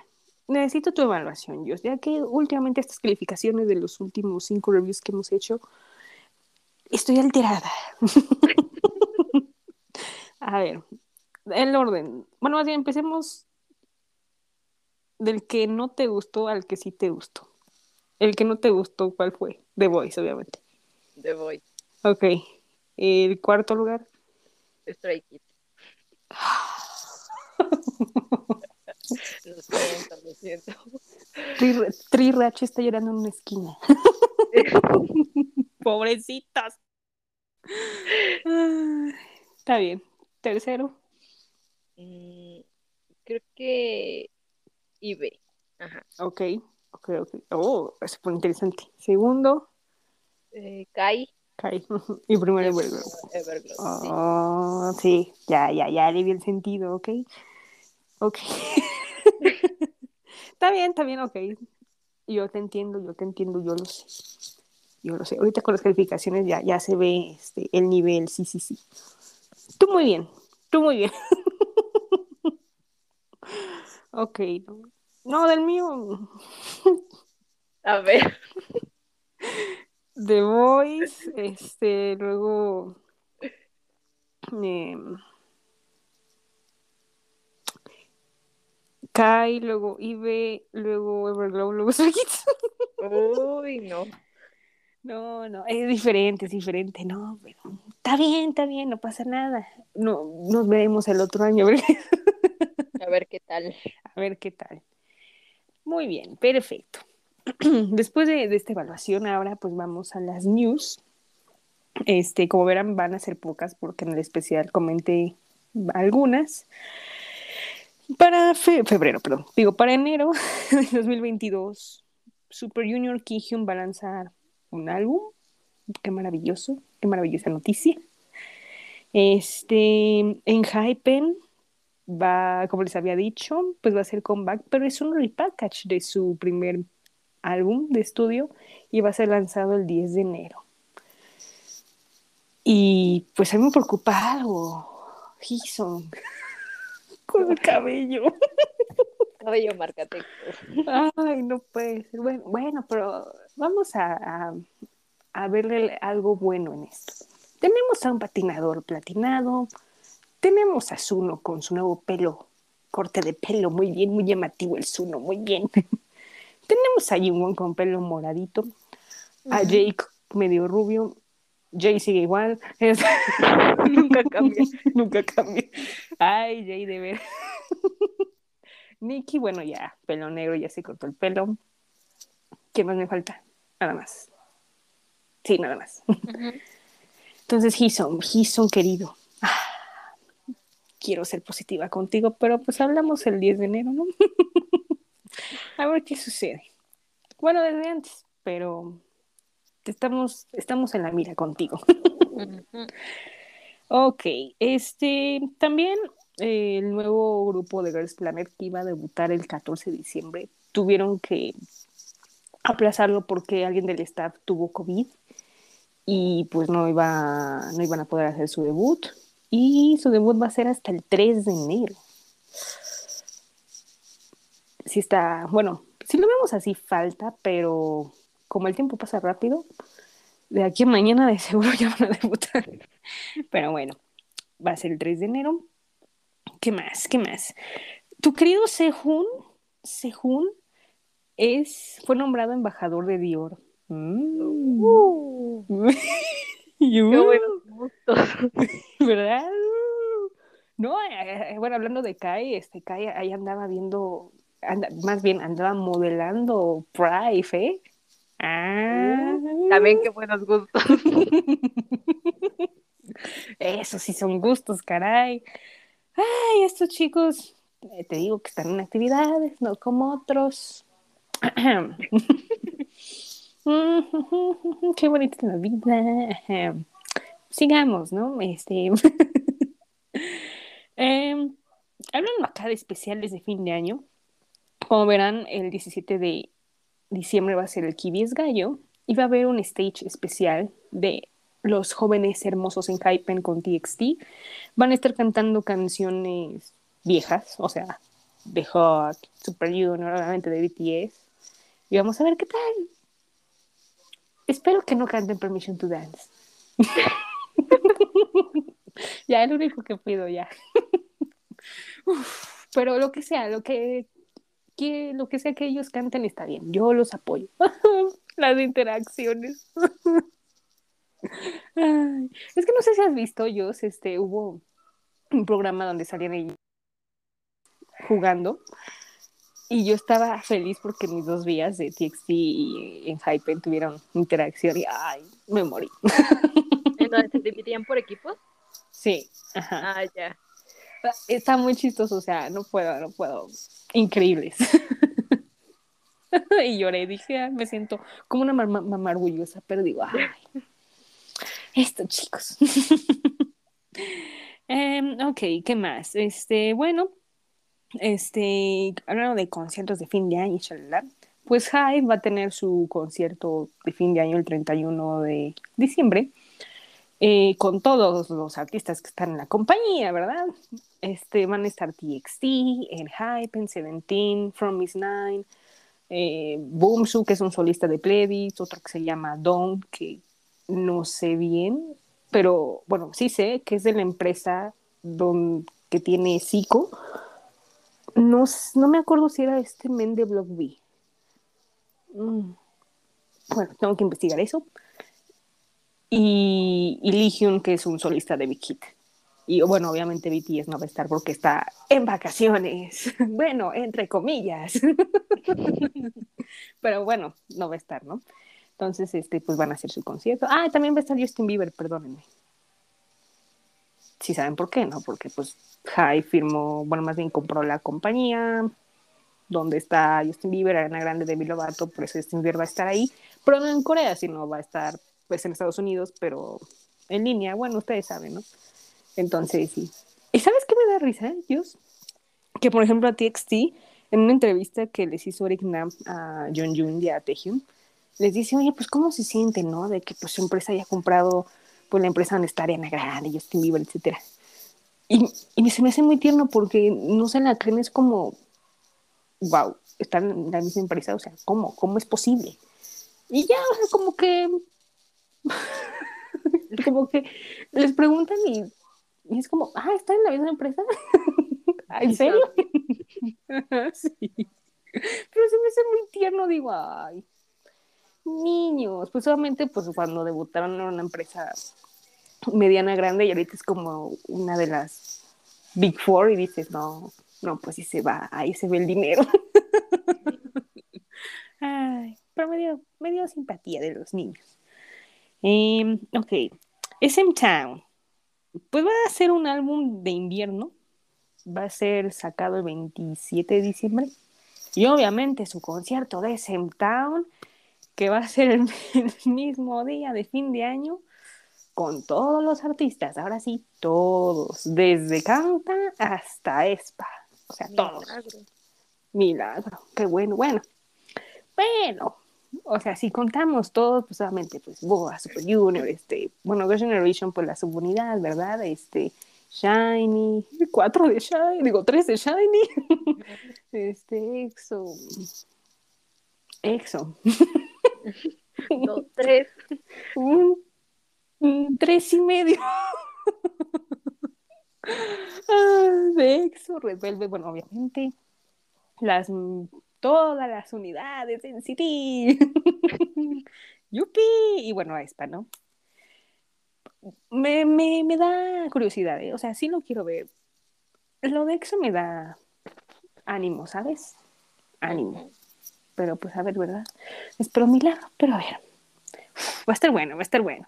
necesito tu evaluación, yo, ya que últimamente estas calificaciones de los últimos cinco reviews que hemos hecho, estoy alterada. a ver, el orden. Bueno, más bien empecemos del que no te gustó al que sí te gustó. El que no te gustó, ¿cuál fue? The Voice, obviamente. The Voice. Ok. El cuarto lugar. Stray Kids. lo siento, lo siento. Tri, está llorando en una esquina. Pobrecitas. Está bien. Tercero. Mm, creo que IB. Ajá. Ok, ok, ok. Oh, eso fue interesante. Segundo. Eh, Kai. Kai. y primero Everglow. Everglow. Oh, sí. ya, ya, ya le vi el sentido, ok. Ok. está bien, está bien, ok. Yo te entiendo, yo te entiendo, yo lo sé. Yo lo sé. Ahorita con las calificaciones ya, ya se ve este, el nivel, sí, sí, sí. Tú muy bien, tú muy bien. ok. No, del mío. A ver. The Voice, este, luego. Eh, Kai, luego Ibe, luego Everglow, luego Kids. Uy, no. No, no, es diferente, es diferente, no, pero está bien, está bien, no pasa nada. No, nos veremos el otro año. A ver qué tal. A ver qué tal. Muy bien, perfecto. Después de, de, esta evaluación, ahora pues vamos a las news. Este, como verán, van a ser pocas porque en el especial comenté algunas. Para febrero, perdón, digo, para enero de 2022, Super Junior Kihyun va a lanzar un álbum. Qué maravilloso, qué maravillosa noticia. Este, en Hypen va, como les había dicho, pues va a ser comeback, pero es un repackage de su primer álbum de estudio y va a ser lanzado el 10 de enero. Y pues a mí me preocupa algo, Hison, con el cabello. Cabello márcate. Ay, no puede ser. Bueno, bueno pero vamos a, a, a verle algo bueno en esto. Tenemos a un patinador platinado, tenemos a Zuno con su nuevo pelo, corte de pelo, muy bien, muy llamativo el Zuno, muy bien. Tenemos a Jungwon con pelo moradito, a Jake medio rubio, Jay sigue igual. nunca cambia. nunca cambia. Ay, Jay de ver. Nicky, bueno, ya, pelo negro, ya se cortó el pelo. ¿Qué más me falta? Nada más. Sí, nada más. Entonces, Hison, Hison querido quiero ser positiva contigo, pero pues hablamos el 10 de enero, ¿no? a ver qué sucede. Bueno, desde antes, pero estamos, estamos en la mira contigo. ok, este, también eh, el nuevo grupo de Girls Planet que iba a debutar el 14 de diciembre, tuvieron que aplazarlo porque alguien del staff tuvo COVID y pues no, iba, no iban a poder hacer su debut y su debut va a ser hasta el 3 de enero. Sí está, bueno, si lo vemos así falta, pero como el tiempo pasa rápido, de aquí a mañana de seguro ya van a debutar. Pero bueno, va a ser el 3 de enero. ¿Qué más? ¿Qué más? Tu querido Sehun, Sehun es, fue nombrado embajador de Dior. Mm. Uh. Qué gustos. ¿Verdad? No, eh, eh, bueno, hablando de Kai, este Kai ahí andaba viendo, más bien andaba modelando Pride, ¿eh? Ah. también qué buenos gustos. Eso sí son gustos, caray. Ay, estos chicos, eh, te digo que están en actividades, no como otros. Qué bonita la vida. Sigamos, ¿no? Este. Em, hablando acá de especiales de fin de año. Como verán, el 17 de diciembre va a ser el Kibis Gallo y va a haber un stage especial de los jóvenes hermosos en Hypen con TXT. Van a estar cantando canciones viejas, o sea, de Hot, Super Junior, obviamente de BTS. Y vamos a ver qué tal. Espero que no canten Permission to Dance. ya, es lo único que pido ya. pero lo que sea, lo que, que, lo que sea que ellos canten está bien. Yo los apoyo. Las interacciones. es que no sé si has visto, ellos, este, hubo un programa donde salían ellos jugando y yo estaba feliz porque mis dos vías de TXT y en Hypen tuvieron interacción y ay, me morí. ¿Entonces se dividían por equipos? Sí. Ajá. Ah, ya. Está muy chistoso, o sea, no puedo, no puedo. Increíbles. y lloré, dije, me siento como una mamá, orgullosa, pero digo, ay, esto, chicos. Em, ok, ¿qué más? Este, bueno, este, hablando de conciertos de fin de año, pues Hype va a tener su concierto de fin de año el 31 de diciembre. Eh, con todos los artistas que están en la compañía, ¿verdad? Este, van a estar TXT, en Hype, en Seventeen, From Miss Nine, eh, Boomsu, que es un solista de Pledis, otro que se llama Don, que no sé bien, pero bueno, sí sé que es de la empresa don, que tiene Zico. No, no me acuerdo si era este men de Block B. Mm. Bueno, tengo que investigar eso. Y, y que es un solista de Big Hit. Y bueno, obviamente BTS no va a estar porque está en vacaciones. Bueno, entre comillas. Pero bueno, no va a estar, ¿no? Entonces, este, pues van a hacer su concierto. Ah, también va a estar Justin Bieber, perdónenme. Si saben por qué, ¿no? Porque pues Hype firmó, bueno, más bien compró la compañía donde está Justin Bieber, Arena Grande de Lovato, por eso Justin Bieber va a estar ahí, pero no en Corea, sino va a estar pues en Estados Unidos, pero en línea, bueno, ustedes saben, ¿no? Entonces, sí. ¿Y sabes qué me da risa, Dios? Que, por ejemplo, a TXT, en una entrevista que les hizo Eric Nam a John Jun y a Taehyung, les dice, oye, pues, ¿cómo se siente, no? De que, pues, su empresa haya comprado, pues, la empresa donde está Ariana Grande, Justin Bieber, etcétera. Y, y se me hace muy tierno porque no se la creen, es como, wow, están en la misma empresa, o sea, ¿cómo? ¿Cómo es posible? Y ya, o sea, como que, como que les preguntan y y es como, ah, ¿está en la misma empresa? ¿En serio? sí. Pero se me hace muy tierno, digo, ay, niños. Pues solamente pues cuando debutaron en una empresa mediana grande y ahorita es como una de las Big Four y dices, no, no, pues sí se va, ahí se ve el dinero. Ay, pero me dio, me dio simpatía de los niños. Eh, ok, SM Town pues va a ser un álbum de invierno. Va a ser sacado el 27 de diciembre. Y obviamente su concierto de Town, que va a ser el, mismo día de fin de año, con todos los artistas. Ahora sí, todos. Desde Canta hasta Espa. O sea, todos. Milagro. Qué bueno. Bueno. Bueno, o sea, si contamos todos, pues solamente, pues, Boa, Super Junior, este, bueno, Girls' Generation, pues la subunidad, ¿verdad? Este, Shiny, cuatro de Shiny, digo, tres de Shiny, este, EXO, EXO. Dos, tres. Un, tres y medio. Ah, de EXO, Red bueno, obviamente, las todas las unidades en City. ¡Yupi! Y bueno, a esta, ¿no? Me, me, me da curiosidad, ¿eh? o sea, sí lo quiero ver. Lo de EXO me da ánimo, ¿sabes? Ánimo. Pero pues a ver, ¿verdad? Espero milagro, pero a ver. Va a estar bueno, va a estar bueno.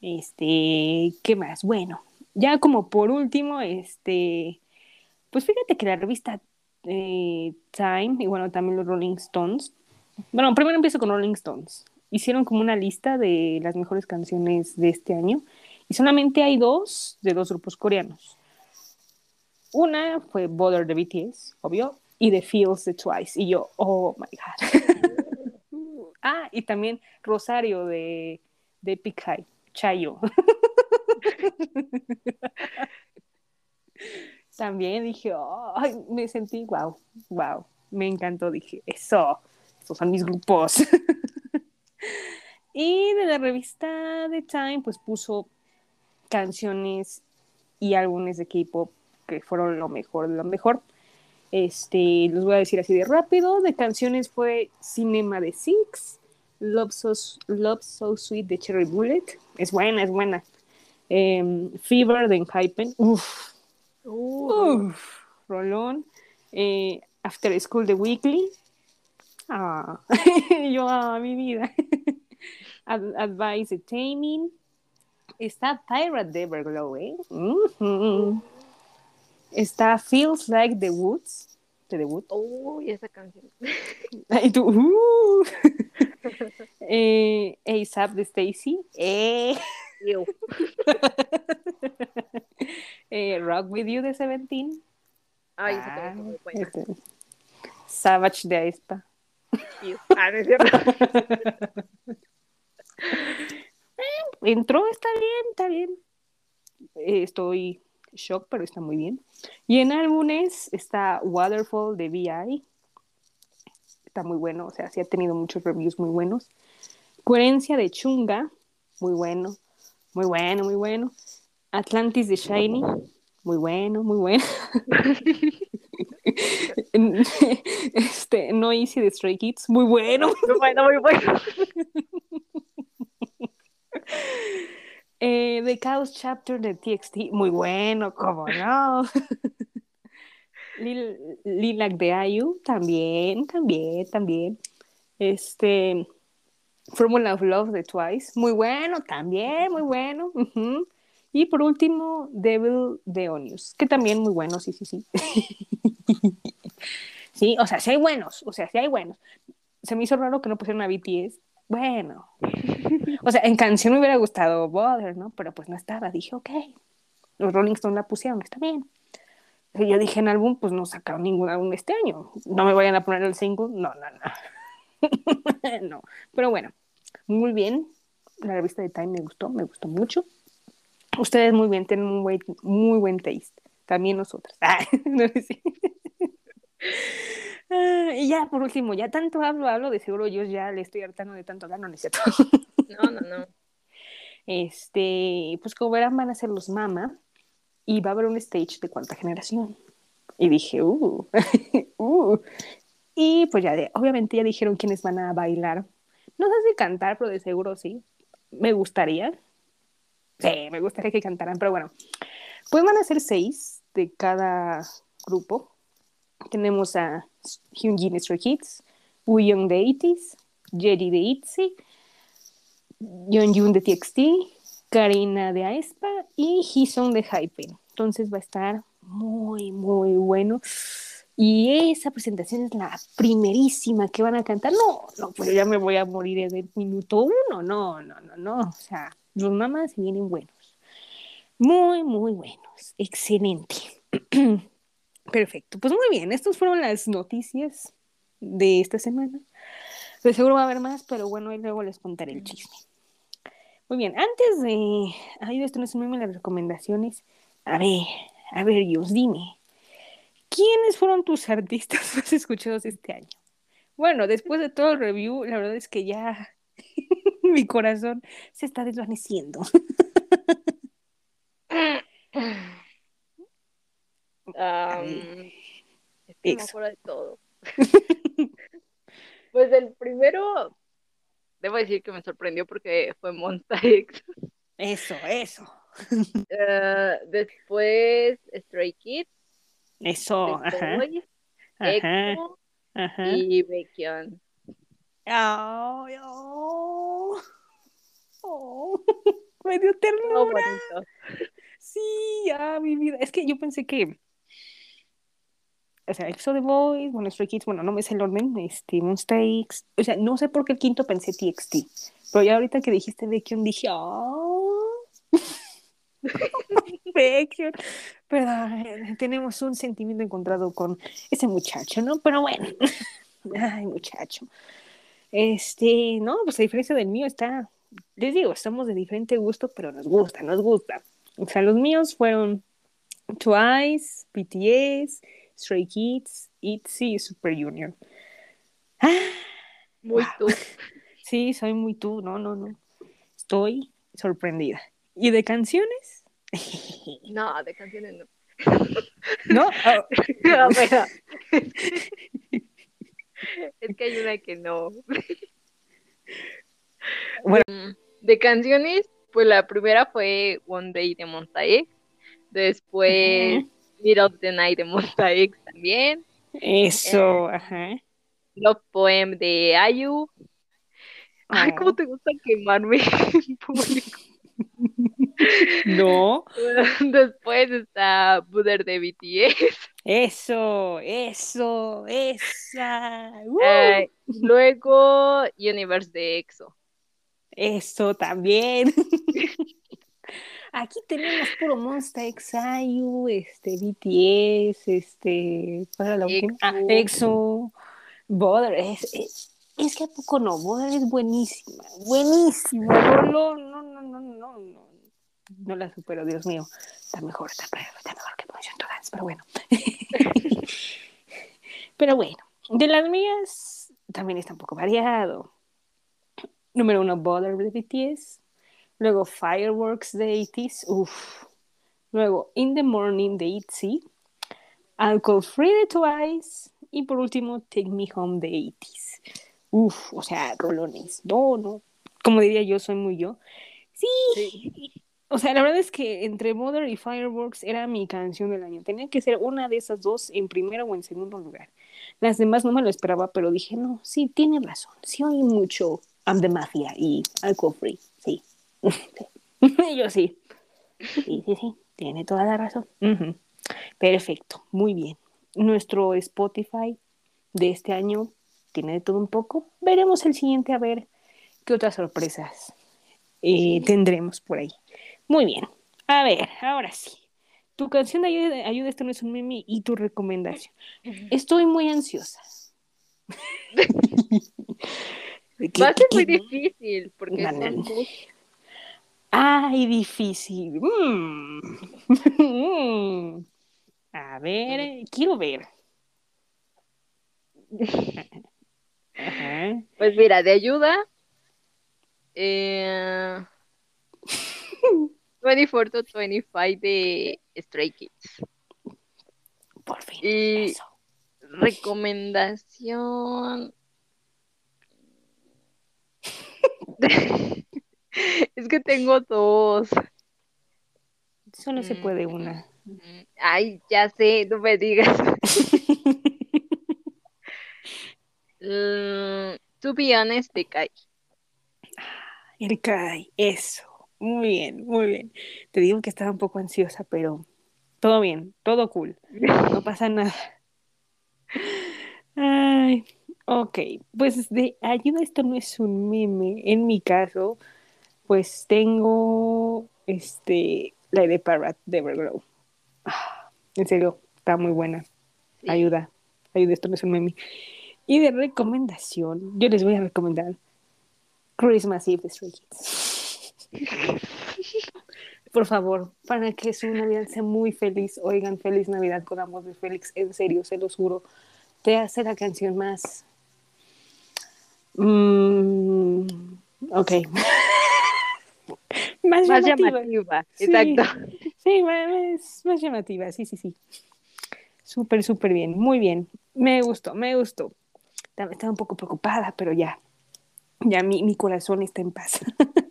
Este, ¿qué más? Bueno, ya como por último, este, pues fíjate que la revista eh, Time y bueno, también los Rolling Stones. Bueno, primero empiezo con Rolling Stones. Hicieron como una lista de las mejores canciones de este año y solamente hay dos de dos grupos coreanos. Una fue Bother de BTS, obvio, y The Feels de Twice. Y yo, oh my God. ah, y también Rosario de, de Epic High, Chayo. también dije, ay, me sentí, wow, wow, me encantó. Dije, eso, estos son mis grupos. y de la revista The Time, pues puso canciones y álbumes de K-pop que fueron lo mejor de lo mejor. Este, los voy a decir así de rápido. De canciones fue Cinema de Six, Love So, Love so Sweet de Cherry Bullet. Es buena, es buena. Em, Fever de Enhypen. Uf. Uf. Rolón. Eh, After School de Weekly. Ah. Yo, a mi vida. Advice de Taming. Está Pirate de Everglow, ¿eh? Está Feels Like the Woods. De The Woods. Uy, esa canción. Y tú, uh. eh, ASAP de Stacy. Eh. eh, Rock With You de Seventeen. Ay, ah. Este, Savage de Aespa. Ah, no es cierto. entró, está bien, está bien. Eh, estoy shock, pero está muy bien. Y en álbumes está Waterfall de VI. Está muy bueno, o sea, sí ha tenido muchos reviews muy buenos. Coherencia de Chunga, muy bueno, muy bueno, muy bueno. Atlantis de Shiny, muy bueno, muy bueno. este, No Easy de Stray Kids, muy bueno. Muy bueno, muy bueno. Eh, The Chaos Chapter de TXT, muy bueno, como no. Lil, Lilac de Ayu, también, también, también. Este, Formula of Love de Twice, muy bueno, también, muy bueno. Y por último, Devil de Onius, que también muy bueno, sí, sí, sí. sí, o sea, sí hay buenos, o sea, sí hay buenos. Se me hizo raro que no pusieran a BTS, bueno, o sea, en canción me hubiera gustado Bother, ¿no? Pero pues no estaba, dije, ok, los Rolling Stones la pusieron, está bien. Yo dije en álbum, pues no sacaron ningún álbum este año, no me vayan a poner el single, no, no, no. no, pero bueno, muy bien, la revista de Time me gustó, me gustó mucho. Ustedes muy bien, tienen un muy, muy buen taste, también nosotros. no, sí. Ah, y ya, por último, ya tanto hablo, hablo, de seguro yo ya le estoy hartando de tanto hablar, no necesito. No, no, no. Este, pues como verán, van a ser los Mama y va a haber un stage de cuánta generación. Y dije, uh, uh. Y pues ya, obviamente ya dijeron quiénes van a bailar. No sé si cantar, pero de seguro sí. Me gustaría. Sí, me gustaría que cantaran, pero bueno. Pues van a ser seis de cada grupo. Tenemos a Hyunjin Stray Kids, Young de 80s, Jerry de ITZY, Yeonjun de TXT, Karina de Aespa y Hison de Hype. Entonces va a estar muy, muy bueno. Y esa presentación es la primerísima que van a cantar. No, no, pues ya me voy a morir en el minuto uno. No, no, no, no. O sea, los mamás vienen buenos. Muy, muy buenos. Excelente. Perfecto, pues muy bien, estas fueron las noticias de esta semana. Seguro va a haber más, pero bueno, luego les contaré el chisme. Muy bien, antes de de esto no se me las recomendaciones. A ver, a ver, Dios, dime, ¿quiénes fueron tus artistas más escuchados este año? Bueno, después de todo el review, la verdad es que ya mi corazón se está desvaneciendo. Um, de todo. pues el primero, debo decir que me sorprendió porque fue Monsta X. Eso, eso. Uh, después Stray Kids. Eso, ajá. Echo y Baekhyun. Oh, oh. oh. me dio ternura. sí, ah, mi vida. Es que yo pensé que o sea, EXO The Boys, bueno, Stray Kids, bueno, no me sé el orden, este, Monsta o sea, no sé por qué el quinto pensé TXT, pero ya ahorita que dijiste Baekhyun dije, ¡oh! Baekhyun, pero tenemos un sentimiento encontrado con ese muchacho, ¿no? Pero bueno, ay, muchacho. Este, no, pues a diferencia del mío está, les digo, estamos de diferente gusto, pero nos gusta, nos gusta. O sea, los míos fueron Twice, BTS, Stray Kids, ITZY y Super Junior. muy tú. Sí, soy muy tú, no, no, no. Estoy sorprendida. ¿Y de canciones? No, de canciones no. ¿No? Oh. no es que hay una que no. Bueno. Mm, de canciones, pues la primera fue One Day de Montague. Después Middle of the Night de Monsta X también. Eso, eh, ajá. Love Poem de Ayu. Ay, ¿cómo te gusta quemarme en público? No. Después está Buder de BTS. Eso, eso, esa. Uh. luego Universe de EXO. Eso también. Aquí tenemos puro Monster X, este, BTS, este, ¿cuál era la última? Ah, EXO, Border, es, es, que a poco no, Border es buenísima, buenísima, no, no, no, no, no, no, no la supero, Dios mío, está mejor, está, está mejor que Position Dance, pero bueno. pero bueno, de las mías también está un poco variado. Número uno, Border de BTS. Luego Fireworks de 80s, uff. Luego In the Morning de ITZY. Alcohol Free de Twice. Y por último, Take Me Home de 80s. Uf, o sea, rolones. No, no. Como diría yo, soy muy yo. Sí. O sea, la verdad es que entre Mother y Fireworks era mi canción del año. Tenía que ser una de esas dos en primero o en segundo lugar. Las demás no me lo esperaba, pero dije, no, sí, tiene razón. Sí oí mucho I'm the Mafia y Alcohol Free. Sí. yo sí. Sí, sí, sí, tiene toda la razón. Perfecto, muy bien. Nuestro Spotify de este año tiene de todo un poco. Veremos el siguiente a ver qué otras sorpresas eh, tendremos por ahí. Muy bien. A ver, ahora sí. Tu canción de ayuda, ayuda, esto no es un meme y tu recomendación. Estoy muy ansiosa. Va a ser muy difícil porque son Ay, difícil. Mm. A ver, quiero ver. Pues mira, de ayuda. Eh, 24 to 25 de Stray Kids. Por fin. Y recomendación. Es que tengo dos. Solo se puede una. Ay, ya sé, no me digas. Mm, to be honest, te cae. El Kai, eso. Muy bien, muy bien. Te digo que estaba un poco ansiosa, pero todo bien, todo cool. No pasa nada. Ay, ok. Pues de ayuda, esto no es un meme. En mi caso, pues tengo este la de Parrot de Everglow. Ah, en serio, está muy buena. Ayuda, ayuda, esto no es un meme. Y de recomendación, yo les voy a recomendar Christmas Eve de Stray Kids. Por favor, para que su Navidad sea muy feliz, oigan Feliz Navidad con amor de Félix, en serio, se los juro. Te hace la canción más. Mm, ok. más, llamativa. Exacto. Sí, más, más llamativa, sí, sí, sí. Súper, súper bien, muy bien. Me gustó, me gustó. Estaba un poco preocupada, pero ya, ya mi, mi corazón está en paz.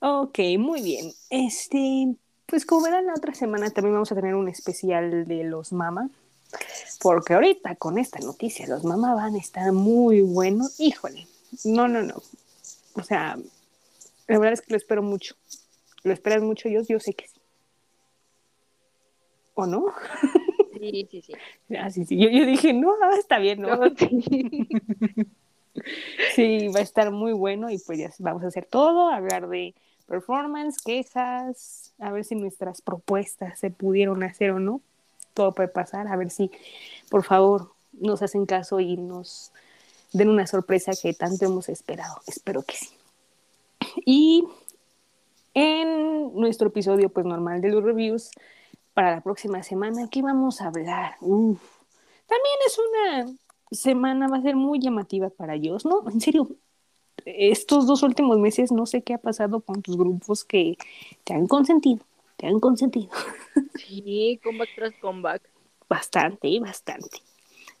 ok, muy bien. Este, pues como verán, la otra semana también vamos a tener un especial de los Mama. Porque ahorita con esta noticia, los Mama van a estar muy buenos. Híjole, no, no, no. O sea, La verdad es que lo espero mucho. ¿Lo esperas mucho, yo? Yo sé que sí. ¿O no? Sí, sí, sí. Ah, sí, sí. Yo, yo dije, no, está bien, ¿no? sí. sí, va a estar muy bueno y pues ya vamos a hacer todo, hablar de performance, quejas, a ver si nuestras propuestas se pudieron hacer o no. Todo puede pasar, a ver si, por favor, nos hacen caso y nos den una sorpresa que tanto hemos esperado. Espero que sí. Y en nuestro episodio pues normal de los reviews para la próxima semana, ¿qué vamos a hablar? También es una semana, va a ser muy llamativa para ellos, ¿no? En serio, estos dos últimos meses no sé qué ha pasado con tus grupos que te han consentido, te han consentido. Sí, comeback tras comeback. Bastante, bastante.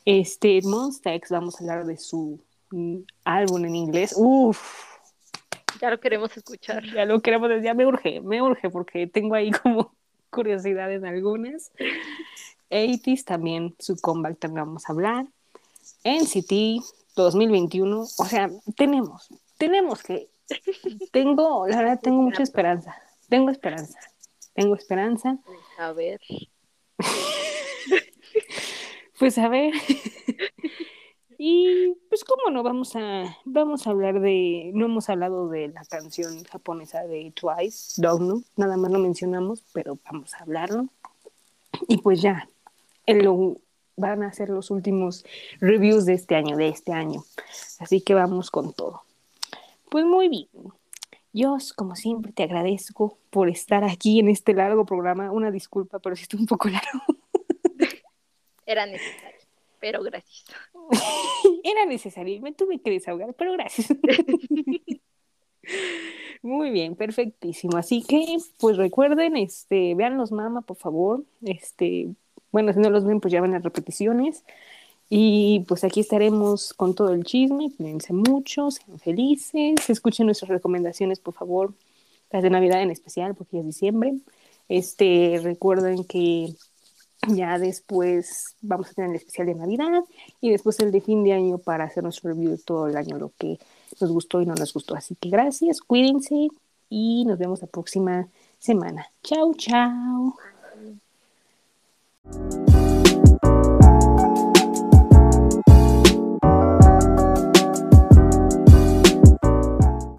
Este, Monster X, vamos a hablar de su mm, álbum en inglés. Uf. Ya lo queremos escuchar. Ya lo queremos, ya me urge, me urge porque tengo ahí como curiosidad en algunas. 80 también, su comeback también vamos a hablar. NCT 2021, o sea, tenemos, tenemos que, tengo, la verdad, tengo mucha esperanza, tengo esperanza, tengo esperanza. A ver. pues a ver. y pues cómo no, vamos a, vamos a hablar de, no hemos hablado de la canción japonesa de Twice, Dogno, nada más lo mencionamos, pero vamos a hablarlo. Y pues ya, en lo van a ser los últimos reviews de este año, de este año. Así que vamos con todo. Pues muy bien. Yo, como siempre, te agradezco por estar aquí en este largo programa. Una disculpa, pero si estoy un poco largo. Era necesario, pero gracias. Era necesario, me tuve que desahogar, pero gracias. Muy bien, perfectísimo. Así que, pues recuerden, este, vean los mama, por favor. Este, bueno, si no los ven, pues ya van las repeticiones. Y pues aquí estaremos con todo el chisme. Cuídense mucho, sean felices. Escuchen nuestras recomendaciones, por favor. Las de Navidad en especial, porque es diciembre. Este, recuerden que ya después vamos a tener el especial de Navidad y después el de fin de año para hacer nuestro review de todo el año, lo que nos gustó y no nos gustó. Así que gracias, cuídense y nos vemos la próxima semana. Chao, chao. Thank you